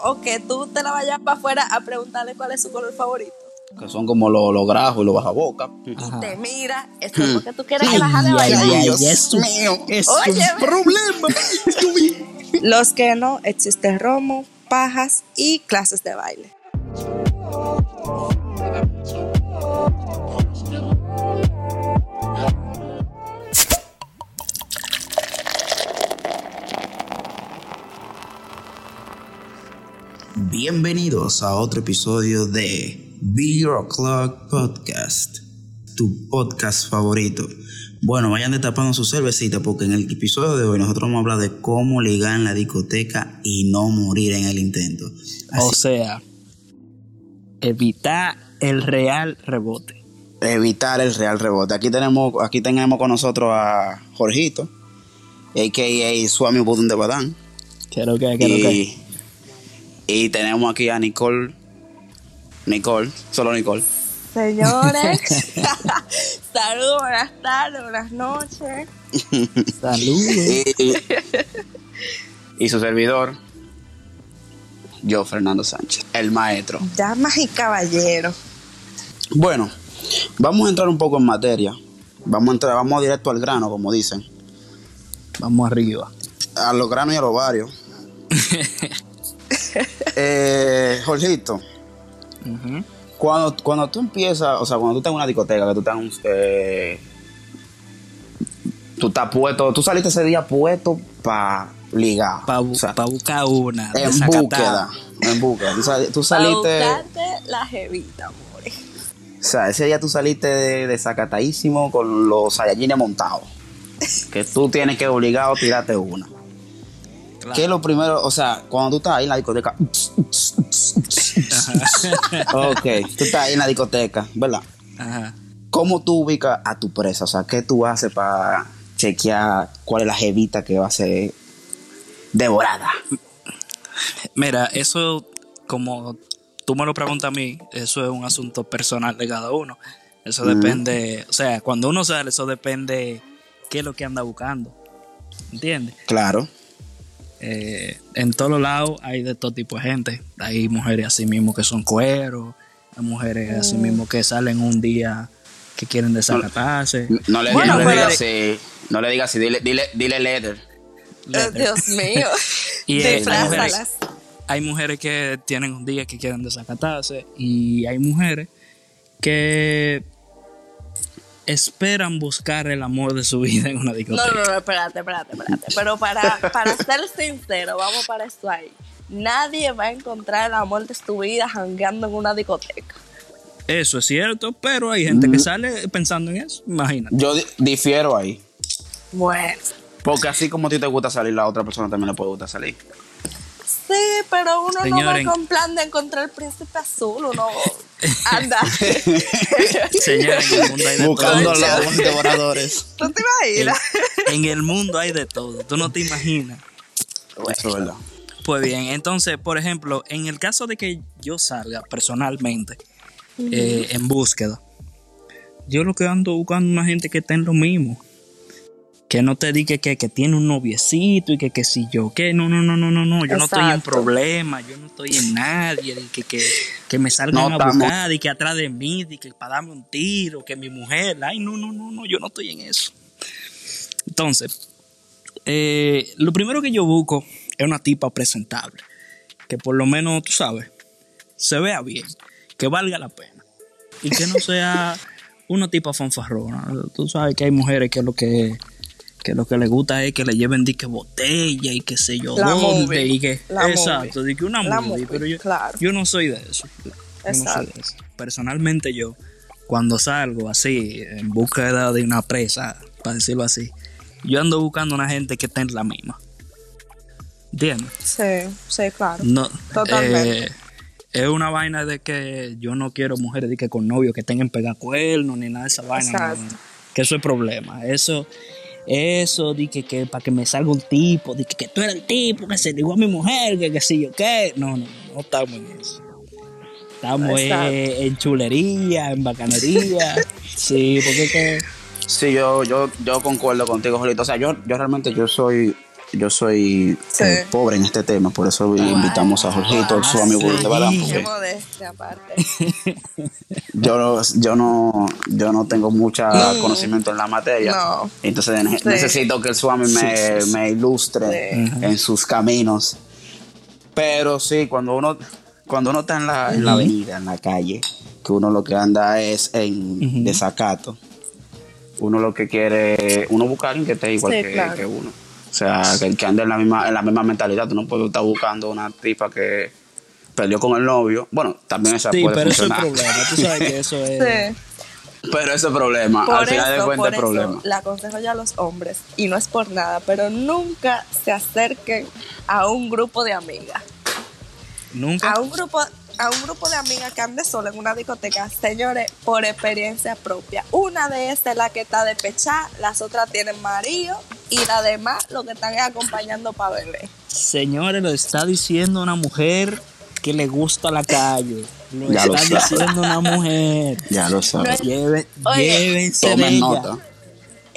o que tú te la vayas para afuera a preguntarle cuál es su color favorito. Que son como los los grajos y los bajabocas. Y te mira, eso es porque tú quieres que vaya. ay, ay, Dios es un- mío. es Oye, un problema. Los que no, existe romo, pajas y clases de baile. Bienvenidos a otro episodio de Be Your O'Clock Podcast, tu podcast favorito. Bueno, vayan destapando su cervecita porque en el episodio de hoy nosotros vamos a hablar de cómo ligar en la discoteca y no morir en el intento. Así- O sea, evitar el real rebote. Evitar el real rebote. Aquí tenemos, aquí tenemos con nosotros a Jorgito, a.k.a. Swami Budun de Badán. ¿Qué es lo que, lo que? Y, tenemos aquí a Nicole. Nicole, solo Nicole. Señores, saludos, buenas tardes, buenas noches. Saludos. Y, y su servidor, yo, Fernando Sánchez, el maestro. Damas y caballeros. Bueno, vamos a entrar un poco en materia. Vamos a entrar, vamos directo al grano, como dicen. Vamos arriba. A los granos y a los varios. eh, Jorgito, Ujú. cuando, cuando tú empiezas, o sea, cuando tú estás en una discoteca, que tú estás en un- eh, tú estás puesto, tú saliste ese día puesto para ligar. Para o sea, buscar una. en desacatada. búsqueda. En búsqueda. Tú, sal- tú saliste. buscarte la jevita, amores. O sea, ese día tú saliste de, desacatadísimo con los Saiyajines montados. Que tú tienes que obligado a tirarte una. Claro. ¿Qué es lo primero? O sea, cuando tú estás ahí en la discoteca. ok, tú estás ahí en la discoteca, ¿verdad? Ajá. ¿Cómo tú ubicas a tu presa? O sea, ¿qué tú haces para chequear cuál es la jevita que va a ser devorada? Mira, eso, como tú me lo preguntas a mí, eso es un asunto personal de cada uno. Eso depende, o sea, cuando uno sale, eso depende qué es lo que anda buscando. ¿Entiendes? Claro. Eh, en todos lados hay de todo tipo de gente. Hay mujeres así mismo que son cueros, hay mujeres así mismo que salen un día que quieren desacatarse. No le, Bueno, no le digas así. No le digas así. Dile, dile, dile leather. Oh, Dios mío. Y, eh, Disfrázalas. Hay mujeres que tienen un día que quieren desacatarse y hay mujeres que esperan buscar el amor de su vida en una No, discoteca. no, no, espérate, espérate, espérate. Pero para, para ser sincero, vamos para esto ahí. Nadie va a encontrar el amor de tu vida jangueando en una discoteca. Eso es cierto, pero hay gente que sale pensando en eso. Imagínate. Yo di- difiero ahí. Bueno. Porque así como a ti te gusta salir, la otra persona también le puede gustar salir. Sí, pero uno no va con plan de encontrar el príncipe azul, uno anda. Señores, en el mundo hay de Buscando todo. los buenos devoradores. ¿Tú te En, imaginas? en el mundo hay de todo. Tú no te imaginas. Eso es verdad. Pues bien, entonces, por ejemplo, en el caso de que yo salga personalmente eh, en búsqueda, yo lo que ando buscando una gente que esté en lo mismo. Que no te diga que, que tiene un noviecito y que, que si yo, que no, no, no, no, no, no, yo no estoy en Exacto. problemas, yo no estoy en nadie, y que, que, que me salgan No a buscar y que atrás de mí, y que para darme un tiro, que mi mujer, ay, no, no, no, no, yo no estoy en eso. Entonces, eh, lo primero que yo busco es una tipa presentable. Que por lo menos, tú sabes, se vea bien. Que valga la pena. Y que no sea una tipa fanfarrona. Tú sabes que hay mujeres que lo que, que lo que les gusta es que le lleven dique botella y que sé yo La dónde. movie. Y que, La exacto, de que una La movie. movie, Pero yo, claro. yo no soy de eso. Yo no soy Exacto. de eso. Personalmente yo, cuando salgo así, en búsqueda de una presa, para decirlo así, yo ando buscando una gente que esté en la misma. ¿Entiendes? Sí, sí, claro. No, Totalmente. eh, es una vaina de que yo no quiero mujeres de que con novio que tengan pegacuernos ni nada de esa vaina. no. que eso es problema. Eso, eso, di que, que para que me salga un tipo, di que, que tú eres el tipo que se ligó a mi mujer, que que si yo qué. No, no, no estamos en eso. Estamos eh, en chulería, en bacanería. sí, porque que. Sí, yo, yo, yo concuerdo contigo, Jolito. O sea, yo, yo realmente yo soy yo soy Sí. eh, pobre en este tema, por eso invitamos a Jorgito, su amigo sí. de Badán, Qué porque modestia aparte. yo, no- yo no yo no tengo mucho Mm. conocimiento en la materia. No. Entonces Sí. necesito que el Swami me, Sí, sí, sí. me ilustre Sí. en sus caminos. Pero sí, cuando uno cuando uno está en la, en la avenida, en la calle, que uno lo que anda es en desacato. Uno lo que quiere, uno busca a alguien que esté igual Sí, que, claro. que uno. O sea, que, que ande en la misma en la misma mentalidad. Tú no puedes estar buscando una tipa que peleó con el novio. Bueno, también esa Sí, puede pero eso es funcionar. problema. Tú sabes que eso es. Sí. Pero ese es problema. Por Al final de cuentas por es eso, problema. le aconsejo yo a los hombres, y no es por nada, pero nunca se acerquen a un grupo de amigas. Nunca. A un grupo, a un grupo de amigas que ande sola en una discoteca, señores, por experiencia propia. Una de esas es la que está de pechá, las otras tienen marido, y las demás lo que están es acompañando para beber. Señores, lo está diciendo una mujer que le gusta la calle. Lo Ya lo está sabe. diciendo una mujer. Ya lo sabes. Lleve- Oye, llévense de Tomen ella. nota.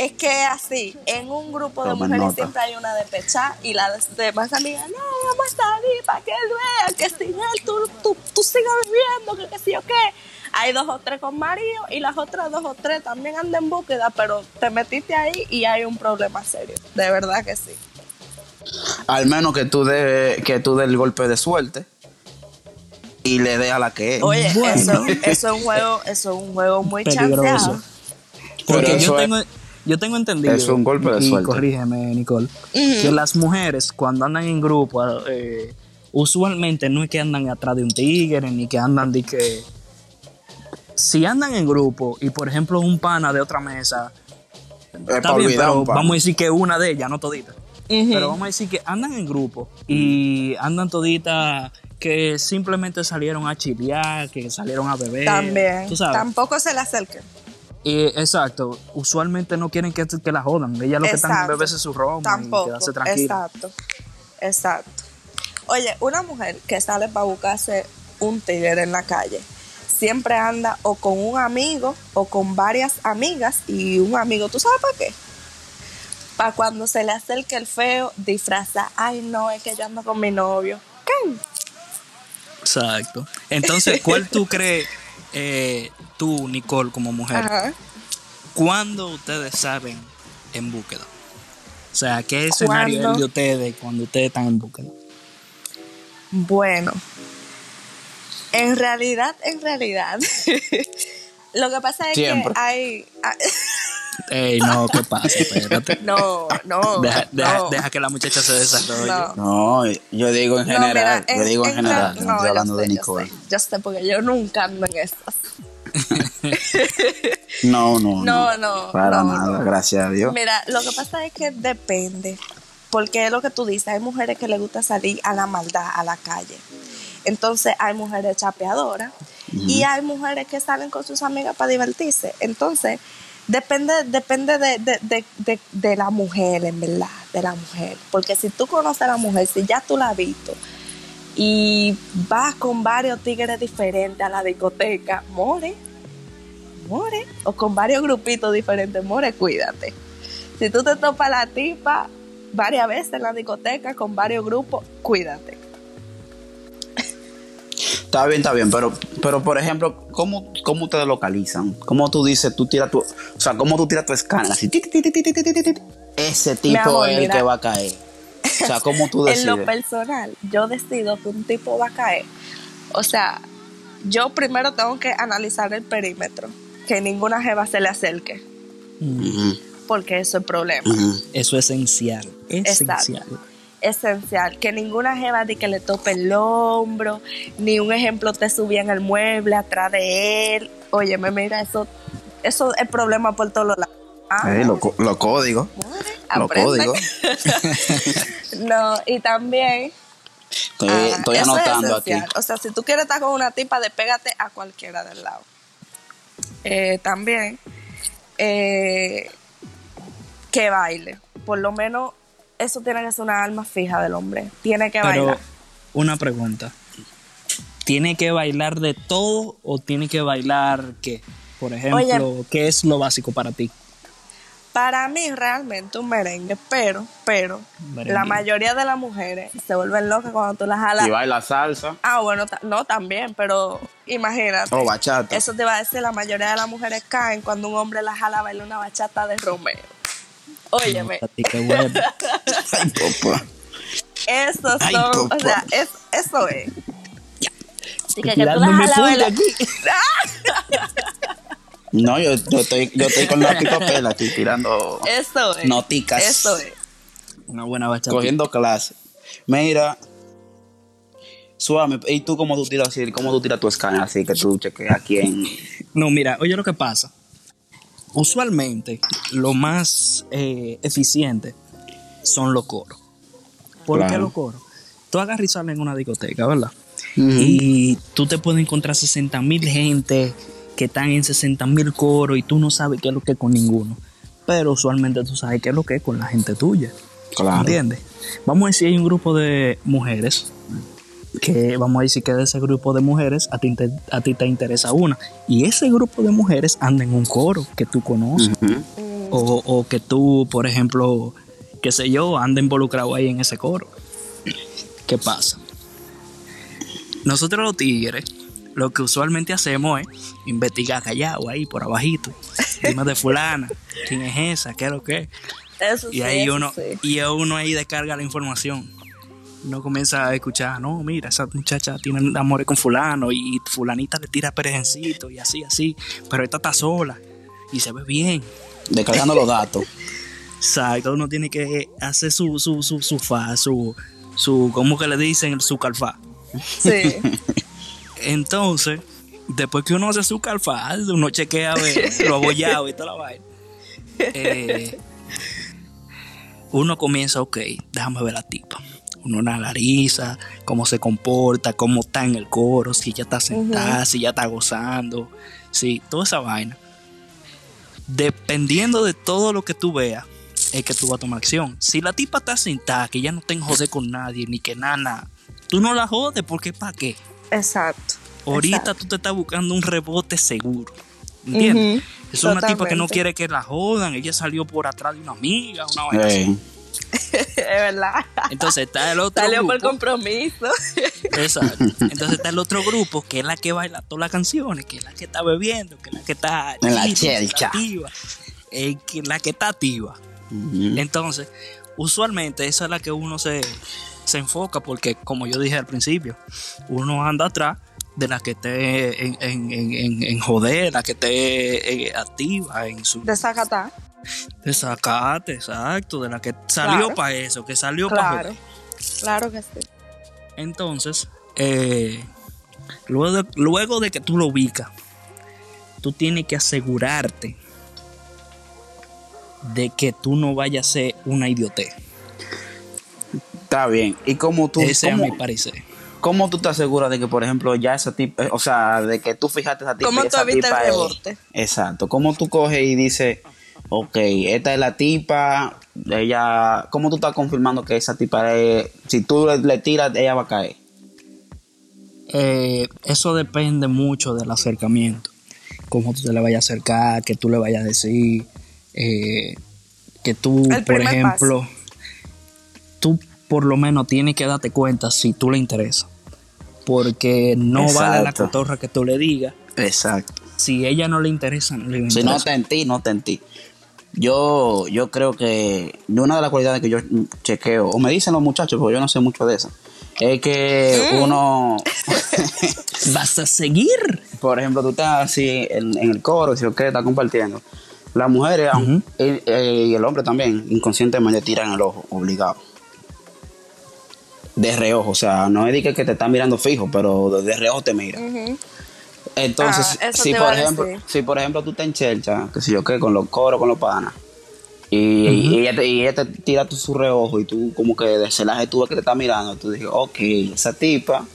Es que así, en un grupo de mujeres nota. siempre hay una de pechá y las demás amigas, no, vamos a salir para que él vea que sin él tú, tú, tú sigas viviendo, que qué sé yo qué. Hay dos o tres con marido y las otras dos o tres también andan en búsqueda, pero te metiste ahí y hay un problema serio. De verdad que sí. Al menos que tú des que tú des el golpe de suerte y le dé a la que es. Oye, Bueno. eso, eso es un juego, eso es un juego muy chanceado. Porque Pero yo es- tengo, yo tengo entendido. es un golpe de y suerte. corrígeme, Nicole. Que las mujeres, cuando andan en grupo, eh, usualmente no es que andan atrás de un tigre, ni que andan de que. Si andan en grupo y, por ejemplo, un pana de otra mesa. Es Está pa' bien, olvidar pero vamos a decir que una de ellas, no todita. Pero vamos a decir que andan en grupo y andan toditas que simplemente salieron a chilear, que salieron a beber. También. Tú sabes. Tampoco se le acerquen. Y, exacto, usualmente no quieren que, que la jodan. Ellas lo que están beberse su y Tampoco. quedarse tranquila. Exacto. Exacto. Oye, una mujer que sale para buscarse un tigre en la calle siempre anda o con un amigo o con varias amigas y un amigo, ¿tú sabes para qué? Para cuando se le acerque el feo, disfraza, ay no, es que yo ando con mi novio. ¿Qué? Exacto. Entonces, ¿cuál tú crees, eh, tú, Nicole, como mujer, Ajá. cuándo ustedes saben en búsqueda? O sea, ¿qué escenario es el ¿Cuándo? de ustedes cuando ustedes están en búsqueda? Bueno, en realidad, en realidad, lo que pasa es Siempre. que hay... Ey, no, ¿qué pasa? Espérate. No, no, Deja, deja- no. deja que la muchacha se desarrolle. No. No, yo digo en No, general, mira, yo digo en, general, no, estoy yo hablando sé, de yo Nicole. sé, Yo sé, porque yo nunca ando en esas. No, no, No, no, Para no, nada, no. gracias a Dios. Mira, lo que pasa es que depende. Porque es lo que tú dices, hay mujeres que les gusta salir a la maldad, a la calle. Entonces hay mujeres chapeadoras y hay mujeres que salen con sus amigas para divertirse. Entonces, depende, depende de, de- de- de- la mujer, en verdad, de la mujer. Porque si tú conoces a la mujer, si ya tú la has visto y vas con varios tigres diferentes a la discoteca, more, more. O con varios grupitos diferentes, more, cuídate. Si tú te topas la tipa varias veces en la discoteca con varios grupos, cuídate. Está bien, está bien, pero, pero por ejemplo, ¿cómo, cómo te localizan? ¿Cómo tú dices, tú tiras tu, o sea, cómo tú tiras tu escáner? Así, ese tipo es el que va a caer. O sea, ¿cómo tú decides? en lo personal, yo decido que un tipo va a caer. O sea, yo primero tengo que analizar el perímetro, que ninguna jeva se le acerque. Porque eso es el problema. Eso es esencial, esencial. Esencial, que ninguna jeva de que le tope el hombro, ni un ejemplo te subía en el mueble atrás de él. Oye, me mira, eso, eso es problema por todos lados. Ah, Eh, lo, lo código. Lo código. no, y también Estoy, Ah, estoy eso es anotando aquí. O sea, si tú quieres estar con una tipa, despégate a cualquiera del lado. Eh, también eh, que baile. Por lo menos eso tiene que ser una alma fija del hombre. Tiene que Pero bailar. una pregunta. ¿Tiene que bailar de todo o tiene que bailar qué? Por ejemplo, ¿qué es lo básico para ti? Para mí realmente un merengue, pero, pero, Merengue. la mayoría de las mujeres se vuelven locas cuando tú las jalas. Y baila salsa Ah, bueno, no también, pero imagínate. o bachata. Eso te iba a decir, la mayoría de las mujeres caen cuando un hombre las jala a bailar una bachata de Romeo. Óyeme. Ay, papá. Ay, son, papá. o sea, es, eso es. Así que, que tú las Tirándome jalas a punta bailar. aquí. No, yo, yo estoy, yo estoy con y papel aquí tirando, Eso es. Noticas. Eso es. Una buena bachata. cogiendo clase. Mira, suave, ¿y tú cómo tú tiras así? ¿Cómo tú tiras tu escáner así que tú chequeas a quién? No, mira, oye lo que pasa. Usualmente, lo más eh, eficiente son los coros. ¿Por qué los coros? Tú agarras y sales en una discoteca, ¿verdad? Y tú te puedes encontrar 60 mil gente que están en 60 mil coros y tú no sabes qué es lo que es con ninguno. Pero usualmente tú sabes qué es lo que es con la gente tuya. Claro. ¿Entiendes? Vamos a decir, hay un grupo de mujeres que vamos a decir que de ese grupo de mujeres a ti, te, a ti te interesa una. Y ese grupo de mujeres anda en un coro que tú conoces. O, o que tú, por ejemplo, qué sé yo, anda involucrado ahí en ese coro. ¿Qué pasa? Nosotros los tigres, lo que usualmente hacemos es investigar callado ahí por abajito. Dime de fulana, quién es esa, qué es lo que es. Eso Y sí, ahí eso uno, sí. y uno ahí descarga la información. Uno comienza a escuchar, no, mira, esa muchacha tiene amores con fulano y fulanita le tira perejencito y así, así, pero esta está sola y se ve bien. Descargando los datos. Exacto, uno tiene que hacer su, su, su, su fa, su, su, ¿cómo que le dicen? Su calfá. Sí. Entonces, después que uno hace su calfá, uno chequea a ver lo abollado y toda la vaina. eh, uno comienza, ok, déjame ver la tipa. Uno analiza cómo se comporta, cómo está en el coro, si ya está sentada, si ya está gozando, sí, toda esa vaina. Dependiendo de todo lo que tú veas, es que tú vas a tomar acción. Si la tipa está sentada, que ya no te joder con nadie, ni que nada, tú no la jodes, porque ¿para qué? Exacto. Ahorita Exacto. tú te estás buscando un rebote seguro. ¿Entiendes? Es una tipa que no quiere que la jodan. Ella salió por atrás de una amiga, una vaina así. Es verdad. Entonces está el otro Salió por grupo. compromiso. Exacto. Entonces está el otro grupo que es la que baila todas las canciones, que es la que está bebiendo, que es la que está En la activa, chelcha. activa, eh, que la que está activa. Entonces, usualmente esa es la que uno se, se enfoca porque, como yo dije al principio, uno anda atrás de la que esté en, en, en, en- en joder, la que esté eh, activa en su Desacatar. Desacate, exacto, de la que salió Claro. para eso, que salió para Claro. joder. Claro que sí. Entonces, eh, luego, de, luego de que tú lo ubicas, tú tienes que asegurarte de que tú no vayas a ser una idiotez. Está bien. ¿Y cómo tú, Ese es cómo, mi parecer. cómo tú te aseguras de que, por ejemplo, ya esa tipa, o sea, de que tú fijaste esa tipa ¿Cómo tú esa evitas el rebote? Exacto. ¿Cómo tú coges y dices, ok, esta es la tipa, ella, ¿cómo tú estás confirmando que esa tipa es, si tú le, le tiras, ella va a caer? Eh, eso depende mucho del acercamiento. Cómo tú te le vayas a acercar, que tú le vayas a decir, eh, que tú, El por ejemplo, tú por lo menos tienes que darte cuenta si tú le interesa. Porque no vale la cotorra que tú le digas. Exacto. Si ella no le interesa, no le Si interesa. no está en ti, no está en ti. Yo, yo creo que una de las cualidades que yo chequeo, o me dicen los muchachos, porque yo no sé mucho de eso, es que Mm. uno, Vas a seguir. por ejemplo, tú estás así en, en el coro, si lo que estás compartiendo. Las mujeres y, eh, y el hombre también, inconscientemente tiran el ojo, obligado. De reojo, o sea, no es que te están mirando fijo, pero de, reojo te mira. Entonces, Ah, si te por ejemplo, si por ejemplo tú estás en chelcha, que sé yo qué, con los coros, con los panas, y, y ella te, y ella te tira tu su reojo y tú como que de celaje tú ves que te está mirando, tú dices, ok, esa tipa,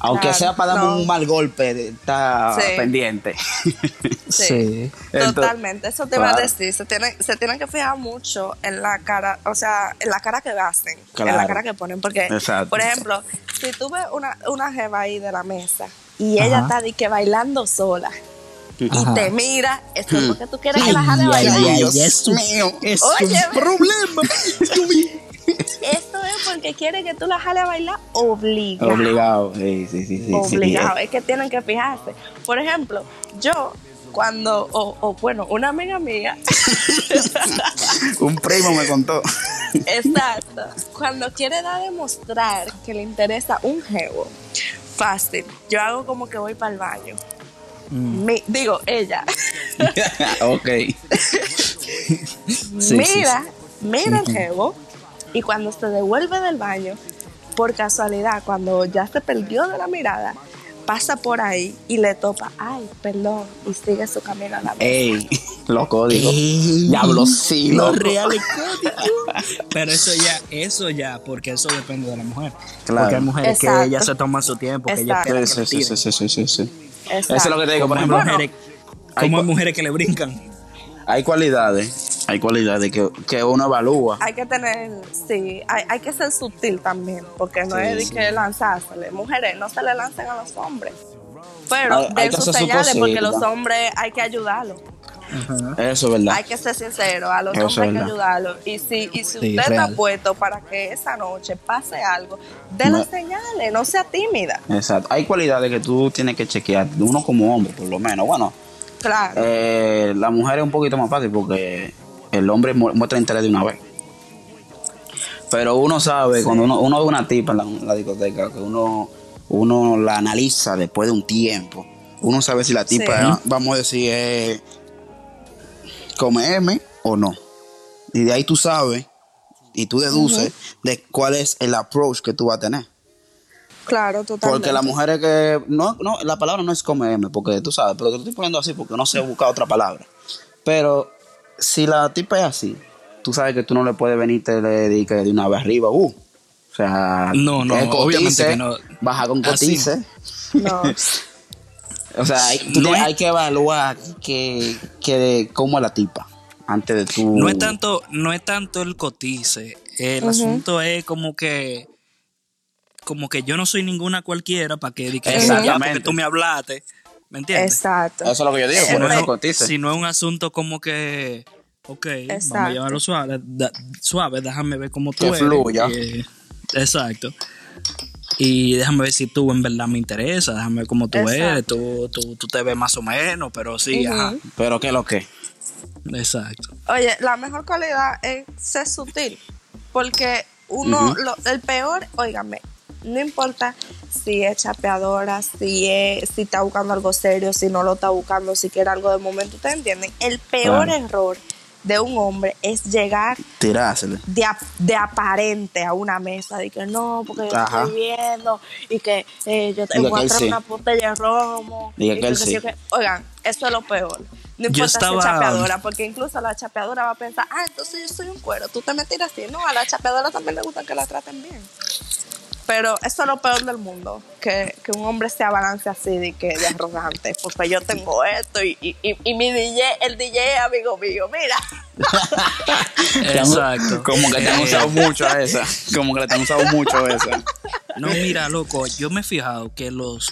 aunque Claro, sea para darme no. un mal golpe, está Sí. pendiente. Sí. Entonces, Totalmente, eso te iba a claro. decir. Se tienen, se tienen que fijar mucho en la cara, o sea, en la cara que hacen, en Claro. la cara que ponen. Porque, Exacto. por ejemplo, si tú ves una, una jeva ahí de la mesa y ella está de que bailando sola, y te mira, eso es porque tú quieres que la jale a bailar. Dios mío. es Oye, un problema. Porque quiere que tú la jale a bailar obligado. Obligado. Sí, sí, sí. sí, obligado, sí. es que tienen que fijarse. Por ejemplo, yo cuando, o, o, bueno, una amiga mía, Un primo me contó. exacto, cuando quiere dar a demostrar que le interesa un jevo, fácil, yo hago como que voy para el baño. Mm. Mi- digo, ella, ok. sí, mira, mira el jevo y cuando se devuelve del baño, por casualidad, cuando ya se perdió de la mirada, pasa por ahí y le topa, ay, perdón, y sigue su camino a la mesa. Ey, los códigos. Diablo, sí, los loco. reales códigos. Pero eso ya, eso ya, porque eso depende de la mujer. Claro. Porque hay mujeres Exacto. que ellas se toman su tiempo, que Exacto. esperan Sí, que sí, sí, sí, sí, sí, sí. Exacto. Eso es lo que te digo, por ejemplo. mujeres, hay como hay mujeres que le brincan. Hay cualidades, hay cualidades que, que uno evalúa. Hay que tener, sí, hay, hay que ser sutil también, porque no Sí, es de sí. que lanzársele. Mujeres, no se le lancen a los hombres. Pero Hay- hay den que sus su señales, porque los hombres hay que ayudarlos. Eso es verdad. Hay que ser sincero, a los Eso hombres hay que ayudarlos. Y si, y si Sí, usted está puesto para que esa noche pase algo, dé No. las señales, no sea tímida. Exacto. Hay cualidades que tú tienes que chequear, uno como hombre, por lo menos. Bueno, Claro. eh, la mujer es un poquito más fácil porque el hombre mu- muestra interés de una vez. Pero uno sabe, cuando uno, uno ve una tipa en la, en la discoteca, que uno, uno la analiza después de un tiempo, uno sabe si la tipa, Sí. vamos a decir, es come M o no. Y de ahí tú sabes y tú deduces de cuál es el approach que tú vas a tener. Claro, totalmente. Porque las mujeres que. No, no, la palabra no es comerme, porque tú sabes, pero te lo estoy poniendo así porque no sé buscar otra palabra. Pero si la tipa es así, tú sabes que tú no le puedes venir te le que de una vez arriba, uh. O sea, No, no, obviamente que no. Baja con Así. cotice. No. O sea, hay, tú No tienes- es- hay que evaluar que, que cómo es la tipa antes de tú. No es tanto, no es tanto el cotice. El asunto es como que como que yo no soy ninguna cualquiera para que diga Exactamente. ya porque tú me hablaste. ¿Me entiendes? Exacto. Eso es lo que yo digo. Si no es un asunto como que, ok, vamos Exacto. a llevarlo suave, da- suave, déjame ver cómo tú Que eres. fluya. Eh, exacto. Y déjame ver si tú en verdad me interesa, déjame ver cómo tú Exacto. eres, tú, tú, tú te ves más o menos, pero sí, Ujú. ajá, Pero qué es lo que. exacto. Oye, la mejor cualidad es ser sutil, porque uno, lo- el peor, óigame, no importa si es chapeadora, si es, si está buscando algo serio, si no lo está buscando, si quiere algo de momento, ¿ustedes entienden? El peor Claro. error de un hombre es llegar Tirársele. de, ap- de aparente a una mesa, de que no, porque yo Ajá. estoy viendo y que eh, yo te Diga voy a que él traer sí. una botella de romo. Diga y que él sí. qué. Oigan, eso es lo peor. No importa estaba- si es chapeadora, porque incluso la chapeadora va a pensar, ah, entonces yo soy un cuero, tú te metes así. No, a la chapeadora también le gusta que la traten bien. Pero eso es lo peor del mundo, que, que un hombre se balance así de que de arrogante, porque yo tengo esto y, y, y, y mi DJ, el DJ es amigo mío, mira. Exacto. Como que te han Eh, usado mucho a esa. Como que le te han usado mucho a esa. No, mira, loco, yo me he fijado que los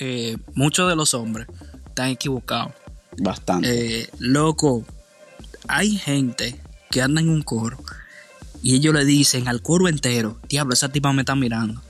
eh, muchos de los hombres están equivocados. Bastante. Eh, loco, hay gente que anda en un coro y ellos le dicen al coro entero, diablo, esa tipa me está mirando.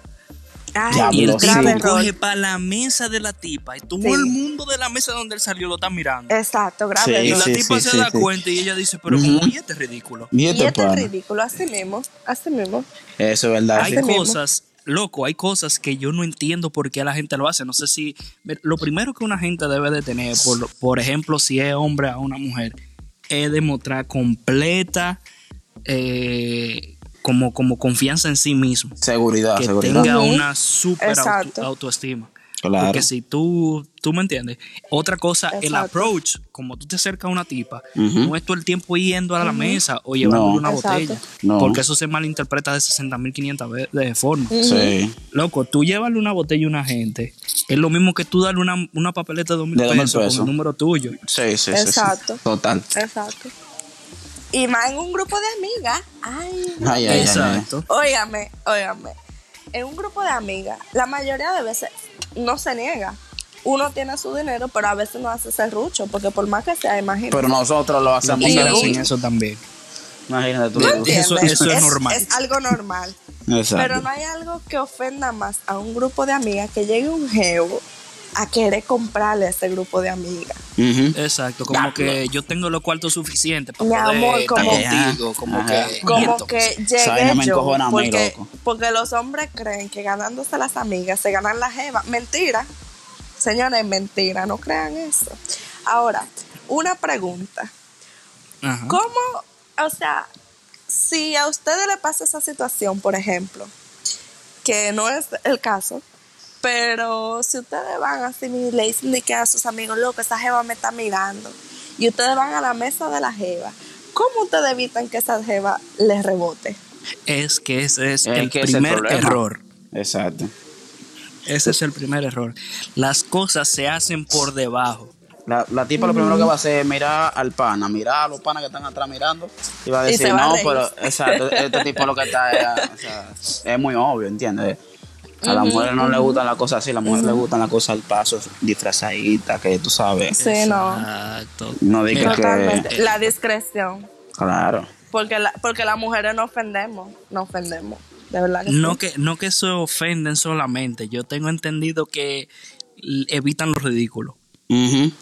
Ay, Diablo, Y el tipo coge para la mesa de la tipa y todo Sí. el mundo de la mesa donde él salió lo está mirando. Exacto, grave Sí, y la sí, tipa sí, se sí, da sí. cuenta y ella dice, pero. ¿cómo y este ridículo? Y este este es ridículo, así mismo, así mismo. Eso es verdad. Hay cosas, loco, hay cosas que yo no entiendo por qué la gente lo hace. No sé si. Lo primero que una gente debe de tener, por, por ejemplo, si es hombre a una mujer, es demostrar completa eh, como, como confianza en sí mismo. Seguridad, Que seguridad. tenga una super auto- autoestima. Claro. Porque si tú, tú me entiendes. Otra cosa, el approach, como tú te acercas a una tipa, Ujú. no es todo el tiempo yendo a la mesa o llevándole No. una Exacto. botella. No. Porque eso se malinterpreta de 60.500 veces de forma. Sí. Loco, tú llevarle una botella a una gente es lo mismo que tú darle una, una papeleta de dos mil De dos mil pesos, pesos. con el número tuyo. Sí, sí, sí, sí. Exacto. Total. Exacto. Y más en un grupo de amigas. Ay, Ay, ay, ay, Exacto. óigame, óigame. En un grupo de amigas, la mayoría de veces no se niega. uno tiene su dinero, pero a veces no hace serrucho, porque por más que sea, imagínate. Pero nosotros lo hacemos Y- hacen eso también. Imagínate tú. ¿Tú Eso- eso es normal. Es algo normal. Exacto. Pero no hay algo que ofenda más a un grupo de amigas que llegue un geo a querer comprarle a ese grupo de amigas. Exacto, como que yo tengo los cuartos suficientes para Mi poder amor, estar como- contigo, como Ajá. que... Como que llegué yo, mí, porque, loco. porque los hombres creen que ganándose las amigas se ganan la jeva. Mentira. Señores, mentira, no crean eso. Ahora, una pregunta. ajá. ¿Cómo, o sea, si a ustedes le pasa esa situación, por ejemplo, que no es el caso, pero si ustedes van así y le dicen de que a sus amigos, loco, esa jeva me está mirando, y ustedes van a la mesa de la jeva, ¿cómo ustedes evitan que esa jeva les rebote? Es que ese es Es el es primer error. Exacto. Ese es el primer error. Las cosas se hacen por debajo. La, la tipa lo primero que va a hacer es mirar al pana, mirar a los panas que están atrás mirando y va a decir, va no, reír". pero exacto, este tipo lo que está es, o sea, es muy obvio, ¿entiendes? A las mujeres no les gustan las cosas así, a las mujeres les gustan las cosas al paso, disfrazaditas, que tú sabes. Sí, no. Exacto. No digas que... La discreción. Claro. Porque, la, porque las mujeres no ofendemos, no ofendemos. De verdad que No sí. que, no que se ofenden solamente. Yo tengo entendido que evitan lo ridículo. Ujú. Sí,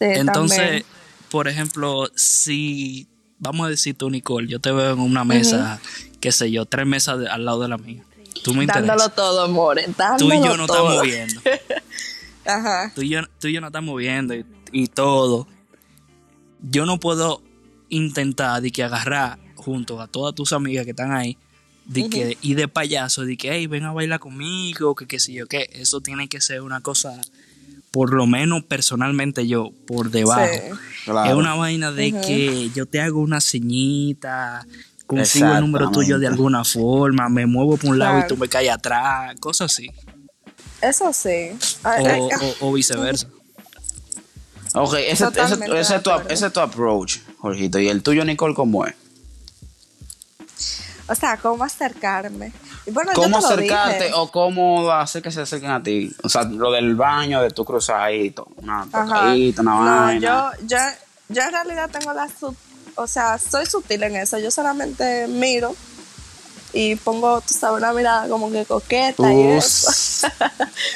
Entonces, también. por ejemplo, si vamos a decir tú, Nicole, yo te veo en una mesa, qué sé yo, tres mesas de- al lado de la mía. Tú me Dándolo interesas. todo, amor. Tú Dándolo y yo no todo. estamos viendo. Ajá. Tú y yo, tú y yo no estamos viendo y, y todo. Yo no puedo intentar de que agarrar junto a todas tus amigas que están ahí de que, y de payaso, de que, hey, ven a bailar conmigo, que qué sé yo qué. Eso tiene que ser una cosa, por lo menos personalmente yo, por debajo. Sí. Claro. Es una vaina de que yo te hago una ceñita, consigo el número tuyo de alguna forma, me muevo por un lado y tú me caes atrás, cosas así. Eso sí. Ay, O, ay, o- o viceversa. Ok, ese, ese, ese tu, ese es tu approach, Jorgito. ¿Y el tuyo, Nicole, cómo es? O sea, ¿cómo acercarme? Bueno, ¿Cómo yo te lo acercarte dije. o cómo hacer que se acerquen a ti? O sea, lo del baño, de tu cruzadito, una tocadita, una No, vaina. yo, yo, yo en realidad tengo la sub, o sea, soy sutil en eso. Yo solamente miro y pongo, tú sabes, una mirada como que coqueta y eso.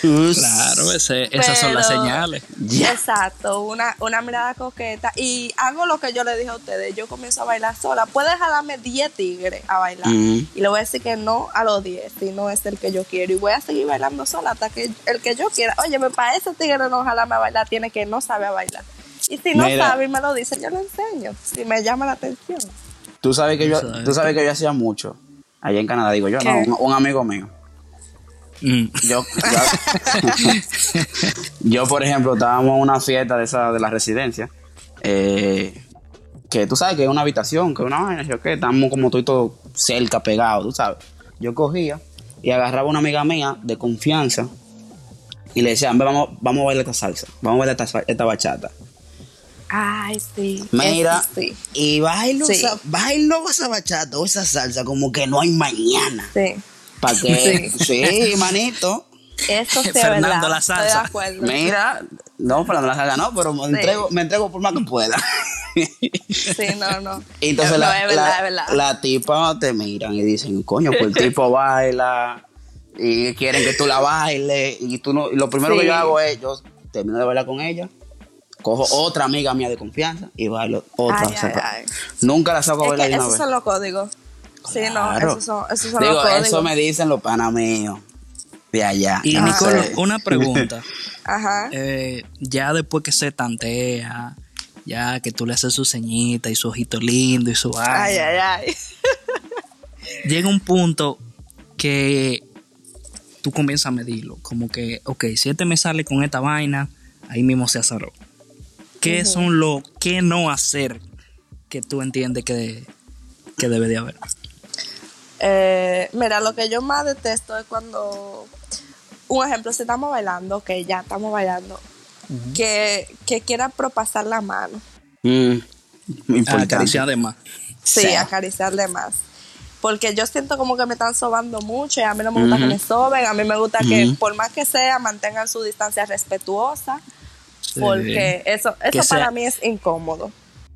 Claro, ese- esas son las señales. Exacto, una, una mirada coqueta. Y hago lo que yo le dije a ustedes. Yo comienzo a bailar sola. Puedes jalarme 10 tigres a bailar. Ujú. Y le voy a decir que no a los 10, si no es el que yo quiero. Y voy a seguir bailando sola hasta que el que yo quiera. Oye, me para ese tigre no jalarme a bailar, tiene que no sabe a bailar. Y si no Mira. sabe y me lo dice, yo lo enseño. Si me llama la atención. Tú sabes que yo, tú sabes que yo hacía mucho. Allá en Canadá, digo yo, no, un, un amigo mío. Mm. Yo, yo, yo, por ejemplo, estábamos en una fiesta de esa de la residencia. eh, que tú sabes que es una habitación, que es una vaina, yo qué, estamos como todos cerca, pegados, tú sabes. Yo cogía y agarraba a una amiga mía de confianza y le decía, "Ven, vamos, vamos a bailar esta salsa, vamos a bailar esta, esta bachata. Ay, sí. Mira, sí. y bailo, Sí. esa, bailo esa bachata o esa salsa como que no hay mañana. Sí. ¿Para qué? Sí, manito. Eso sí Fernando verdad. la Estoy salsa. de acuerdo. Mira, no, Fernando la Saga no, pero me, entrego, me entrego por más que pueda. Sí, no, no. Y Entonces no, la, es verdad, la, es verdad. la tipa te miran y dicen, coño, pues el tipo baila y quieren que tú la bailes y tú no, y lo primero Sí. que yo hago es, yo termino de bailar con ella, cojo otra amiga mía de confianza y bailo otra. Ay, o sea, ay, ay. Nunca la saco a bailar de una esos vez. son los códigos. Sí, no, esos son, esos son Digo, los códigos. eso me dicen los panas míos de allá. Y No Nicole, sé. una pregunta. Ajá. Eh, ya después que se tantea, ya que tú le haces su ceñita y su ojito lindo y su Ay, ay, ay. llega un punto que tú comienzas a medirlo. Como que, ok, si este me sale con esta vaina, ahí mismo se azaró. ¿Qué son lo que no hacer que tú entiendes que, que debe de haber? Eh, mira, lo que yo más detesto es cuando, un ejemplo, si estamos bailando, que ya estamos bailando, que, que quiera propasar la mano. Mm, importante. Acariciar de más. Sí, Sí. acariciarle más. porque yo siento como que me están sobando mucho y a mí no me gusta que me soben, a mí me gusta que por más que sea mantengan su distancia respetuosa, porque eso, eso para mí es incómodo.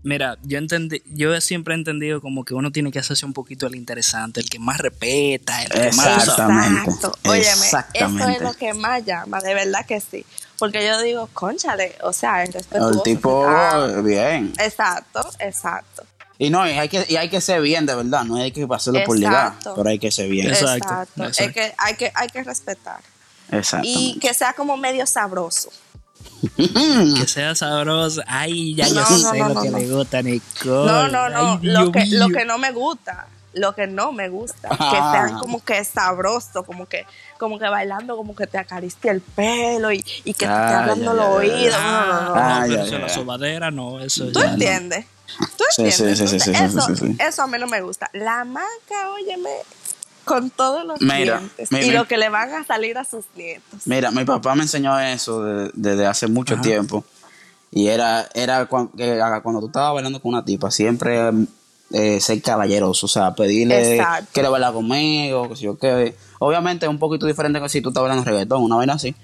Mira, yo entendí, yo siempre he entendido como que uno tiene que hacerse un poquito el interesante, el que más respeta, el que más Exacto. Óyeme, eso es lo que más llama, de verdad que sí. Porque yo digo, conchale, o sea, el respetuoso. El tipo, bien. Exacto, exacto. Y no, y hay que, y hay que ser bien, de verdad, no hay que pasarlo por ligar, pero hay que ser bien. Exacto. Es que hay que, hay que respetar. Exacto. Y que sea como medio sabroso. Que sea sabroso. Ay, ya yo sé lo que le gusta a Nicole. No, no, no. lo, que, lo que no me gusta lo que no me gusta, que sean como que sabroso, como que, como que bailando, como que te acaricie el pelo y, y que te esté hablando los oídos. No, no, no. Ah, eso la sobadera no, eso ¿Tú entiendes? ¿Tú entiendes? Sí, sí, sí, eso, eso a mí no me gusta. La maca, óyeme, con todos los mira, y lo que le van a salir a sus nietos. Mira, mi papá me enseñó eso desde hace mucho tiempo. Y era, era cuando, cuando tú estabas bailando con una tipa, siempre eh, ser caballeroso, o sea, pedirle que le baila conmigo, que si yo que obviamente es un poquito diferente que si tú estás bailando reggaetón, una vaina así,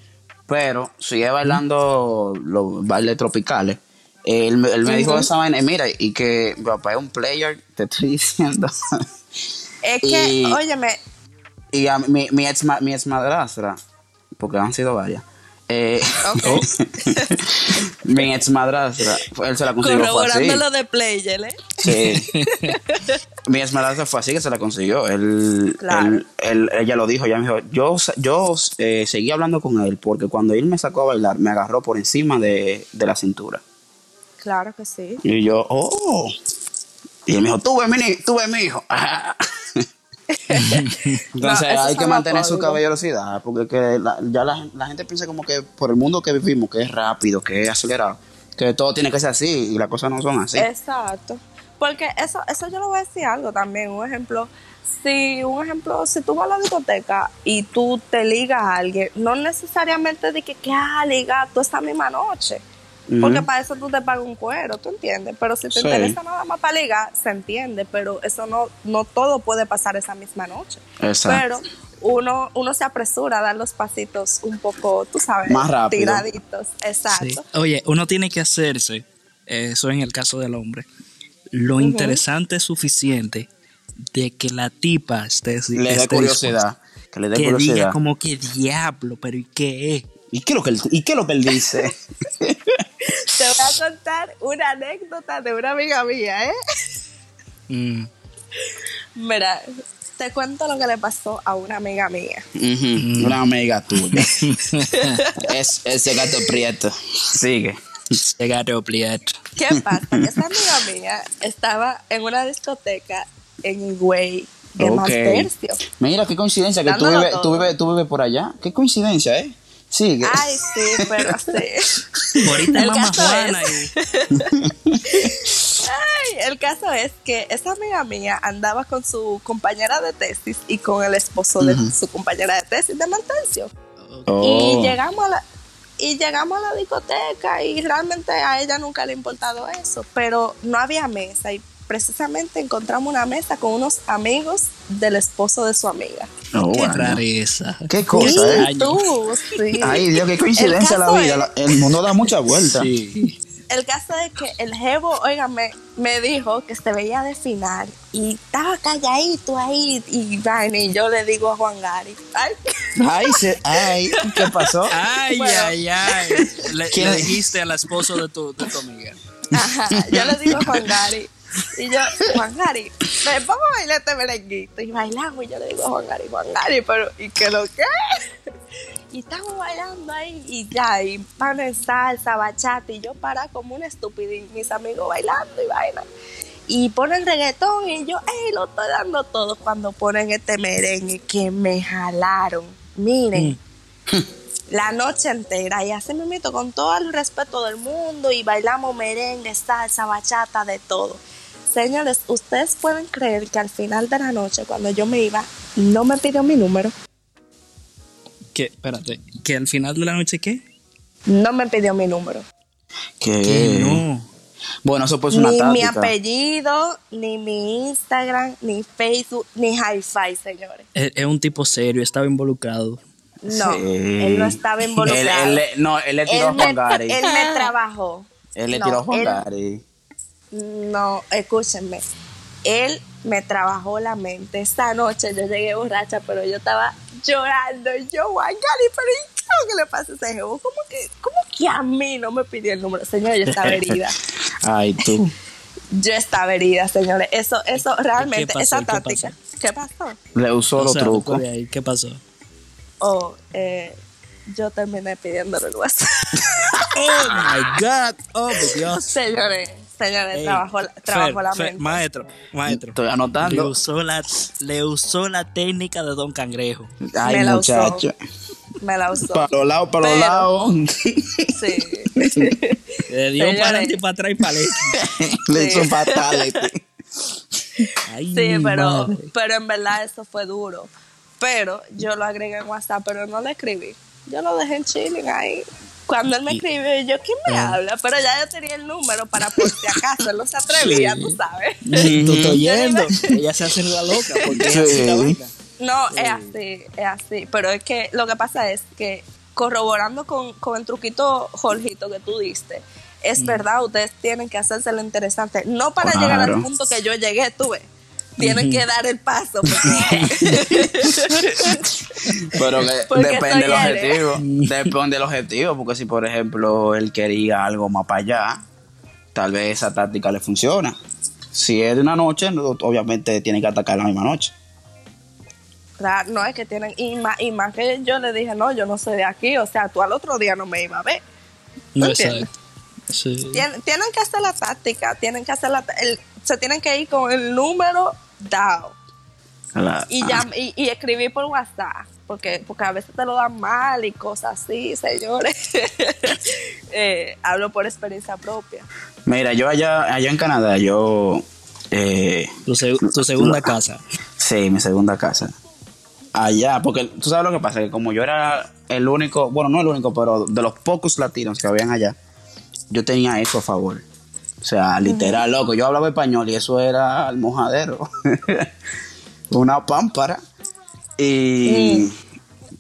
pero si es bailando los bailes tropicales, él, me dijo esa vaina, y mira, y que mi papá es un player, te estoy diciendo. Es que, óyeme. Y a mi, mi, ex, mi ex madrastra, porque han sido varias, eh, mi ex madrastra, él se la consiguió. Corroborando lo de Player, ¿eh? Sí. mi ex madrastra fue así que se la consiguió. Él, él, ella lo dijo, ella me dijo, yo, yo eh, seguí hablando con él porque cuando él me sacó a bailar, me agarró por encima de, de la cintura. Claro que sí. Y yo, oh. Y él me dijo, tú ves mi, tú ves mi hijo. Entonces hay que mantener su caballerosidad, porque que ya la, gente piensa como que por el mundo que vivimos, que es rápido, que es acelerado, que todo tiene que ser así y las cosas no son así. Exacto. Porque eso, eso yo le voy a decir algo también, un ejemplo, si un ejemplo, si tú vas a la discoteca y tú te ligas a alguien, no necesariamente de que, que ah, liga tú esta misma noche porque para eso tú te pagas un cuero, ¿tú entiendes? Pero si te interesa nada más para ligar, se entiende, pero eso no, no todo puede pasar esa misma noche. Pero uno, uno se apresura a dar los pasitos un poco, tú sabes, más rápido. tiraditos. Exacto. Oye, uno tiene que hacerse, eso en el caso del hombre, lo interesante es suficiente de que la tipa esté, le dé curiosidad. Que le dé que curiosidad. diga como que diablo, pero ¿y qué es? ¿Y qué es lo que él, ¿y qué es lo que él dice? Te voy a contar una anécdota de una amiga mía, ¿eh? Mm. Mira, te cuento lo que le pasó a una amiga mía. Una amiga tuya. es ese gato prieto. Sigue. Ese gato prieto. ¿Qué pasa? Esa amiga mía estaba en una discoteca en Higüey de okay. Mira, qué coincidencia que tú vives, tú, vives, tú vives por allá. Qué coincidencia, ¿eh? Sigue. Ay, sí, pero sí. Ahorita el mamá Juana. Ay, el caso es que esa amiga mía andaba con su compañera de tesis y con el esposo de su compañera de tesis de Mantencio. Oh. Y llegamos a la y llegamos a la discoteca y realmente a ella nunca le ha importado eso, pero no había mesa y precisamente encontramos una mesa con unos amigos del esposo de su amiga. Oh, qué rareza. Qué cosa, ¿eh? sí. Ay, Dios, qué coincidencia la vida. el mundo da mucha vuelta. Sí. El caso es que el jevo, oígame, me dijo que se veía de final y estaba calladito ahí y, y yo le digo a Juan Gary. Ay, ay, ay ¿qué pasó? Ay, ay, ay. Le, le, dijiste al esposo de tu, de tu amiga. Ajá, yo le digo a Juan Gary. Y yo, Juan Gary, vamos a bailar este merenguito. Y bailamos, y yo le digo Juan Gary, Juan Gary, pero ¿y qué lo que? Y estamos bailando ahí, y ya, y pan en salsa, bachata, y yo para como una estúpida, y mis amigos bailando y bailan. Y ponen reggaetón, y yo, ey, lo estoy dando todo cuando ponen este merengue que me jalaron. Miren. Mm. la noche entera y así me meto con todo el respeto del mundo y bailamos merengue, salsa, bachata, de todo. Señores, ustedes pueden creer que al final de la noche, cuando yo me iba, no me pidió mi número. ¿Qué? Espérate, ¿que al final de la noche qué? No me pidió mi número. ¿Qué? no. Bueno, eso puede ser una Ni mi apellido, ni mi Instagram, ni Facebook, ni Hi-Fi, señores. Es, es un tipo serio, estaba involucrado. No, Sí. él no estaba involucrado. Él, él le- no, él le tiró Él a Juan me, Gary. él me trabajó. Él le No, tiró a Juan él- Gary. No, escúchenme. Él me trabajó la mente. Esta noche yo llegué borracha, pero yo estaba llorando. Yo, Juan Gary, pero ¿y qué es lo que le pasa a ese jevo? ¿Cómo que, ¿Cómo que a mí no me pidió el número? Señor, yo estaba herida. Ay, tú. Yo estaba herida, señores. Eso, eso realmente, pasó? esa ¿Qué táctica. ¿Qué pasó? Le usó O los sea, trucos. de ahí, ¿Qué pasó? Oh, eh, yo terminé pidiéndole el WhatsApp. Oh my God. Oh my Dios. señores, señores, Ey, trabajó, la- trabajó Fer, la Fer, mente. Maestro, maestro. Estoy Le anotando. usó, la, le usó la técnica de Don Cangrejo. Ay, Me la usó. muchacho. Me la usó. Para los lados, para los lados. Sí. Le dio Señores. para adelante y para atrás y para adelante. Le Sí. hizo fatality. Ay, Sí, pero, madre. pero en verdad eso fue duro. Pero yo lo agregué en WhatsApp, pero no le escribí. Yo lo dejé en chilling ahí. Cuando él me escribió, yo, ¿quién me Ah. habla? Pero ya yo tenía el número para por si acaso, él no se atrevía, tú sabes. Tú estás iba- Ella se hace la loca porque es Sí. así la vaina. No, es así, es así. Pero es que lo que pasa es que corroborando con, con el truquito, Jorgito, que tú diste, es Mm. verdad, ustedes tienen que hacerse lo interesante. No para llegar al punto que yo llegué, Tienen que dar el paso. porque- Pero que Porque depende del objetivo. Depende del objetivo. Porque si, por ejemplo, él quería algo más para allá, tal vez esa táctica le funciona. Si es de una noche, no, obviamente tiene que atacar la misma noche. Claro, no es que tienen, y más, y más que yo le dije, no, yo no soy de aquí, o sea, tú al otro día no me iba a ver. No, entiendes? exacto. Sí. Tien- tienen que hacer la táctica, tienen que hacer la, el- se tienen que ir con el número dado La- y, ah, llam- y, y escribir por WhatsApp, porque, porque a veces te lo dan mal y cosas así, señores. Eh, hablo por experiencia propia. Mira, yo allá, allá en Canadá, yo. Eh, Tu, seg- tu segunda casa. sí, mi segunda casa. Allá, porque tú sabes lo que pasa, que como yo era el único, bueno, no el único, pero de los pocos latinos que habían allá, yo tenía eso a favor. O sea, literal, loco, yo hablaba español y eso era el mojadero. Una pámpara. Y.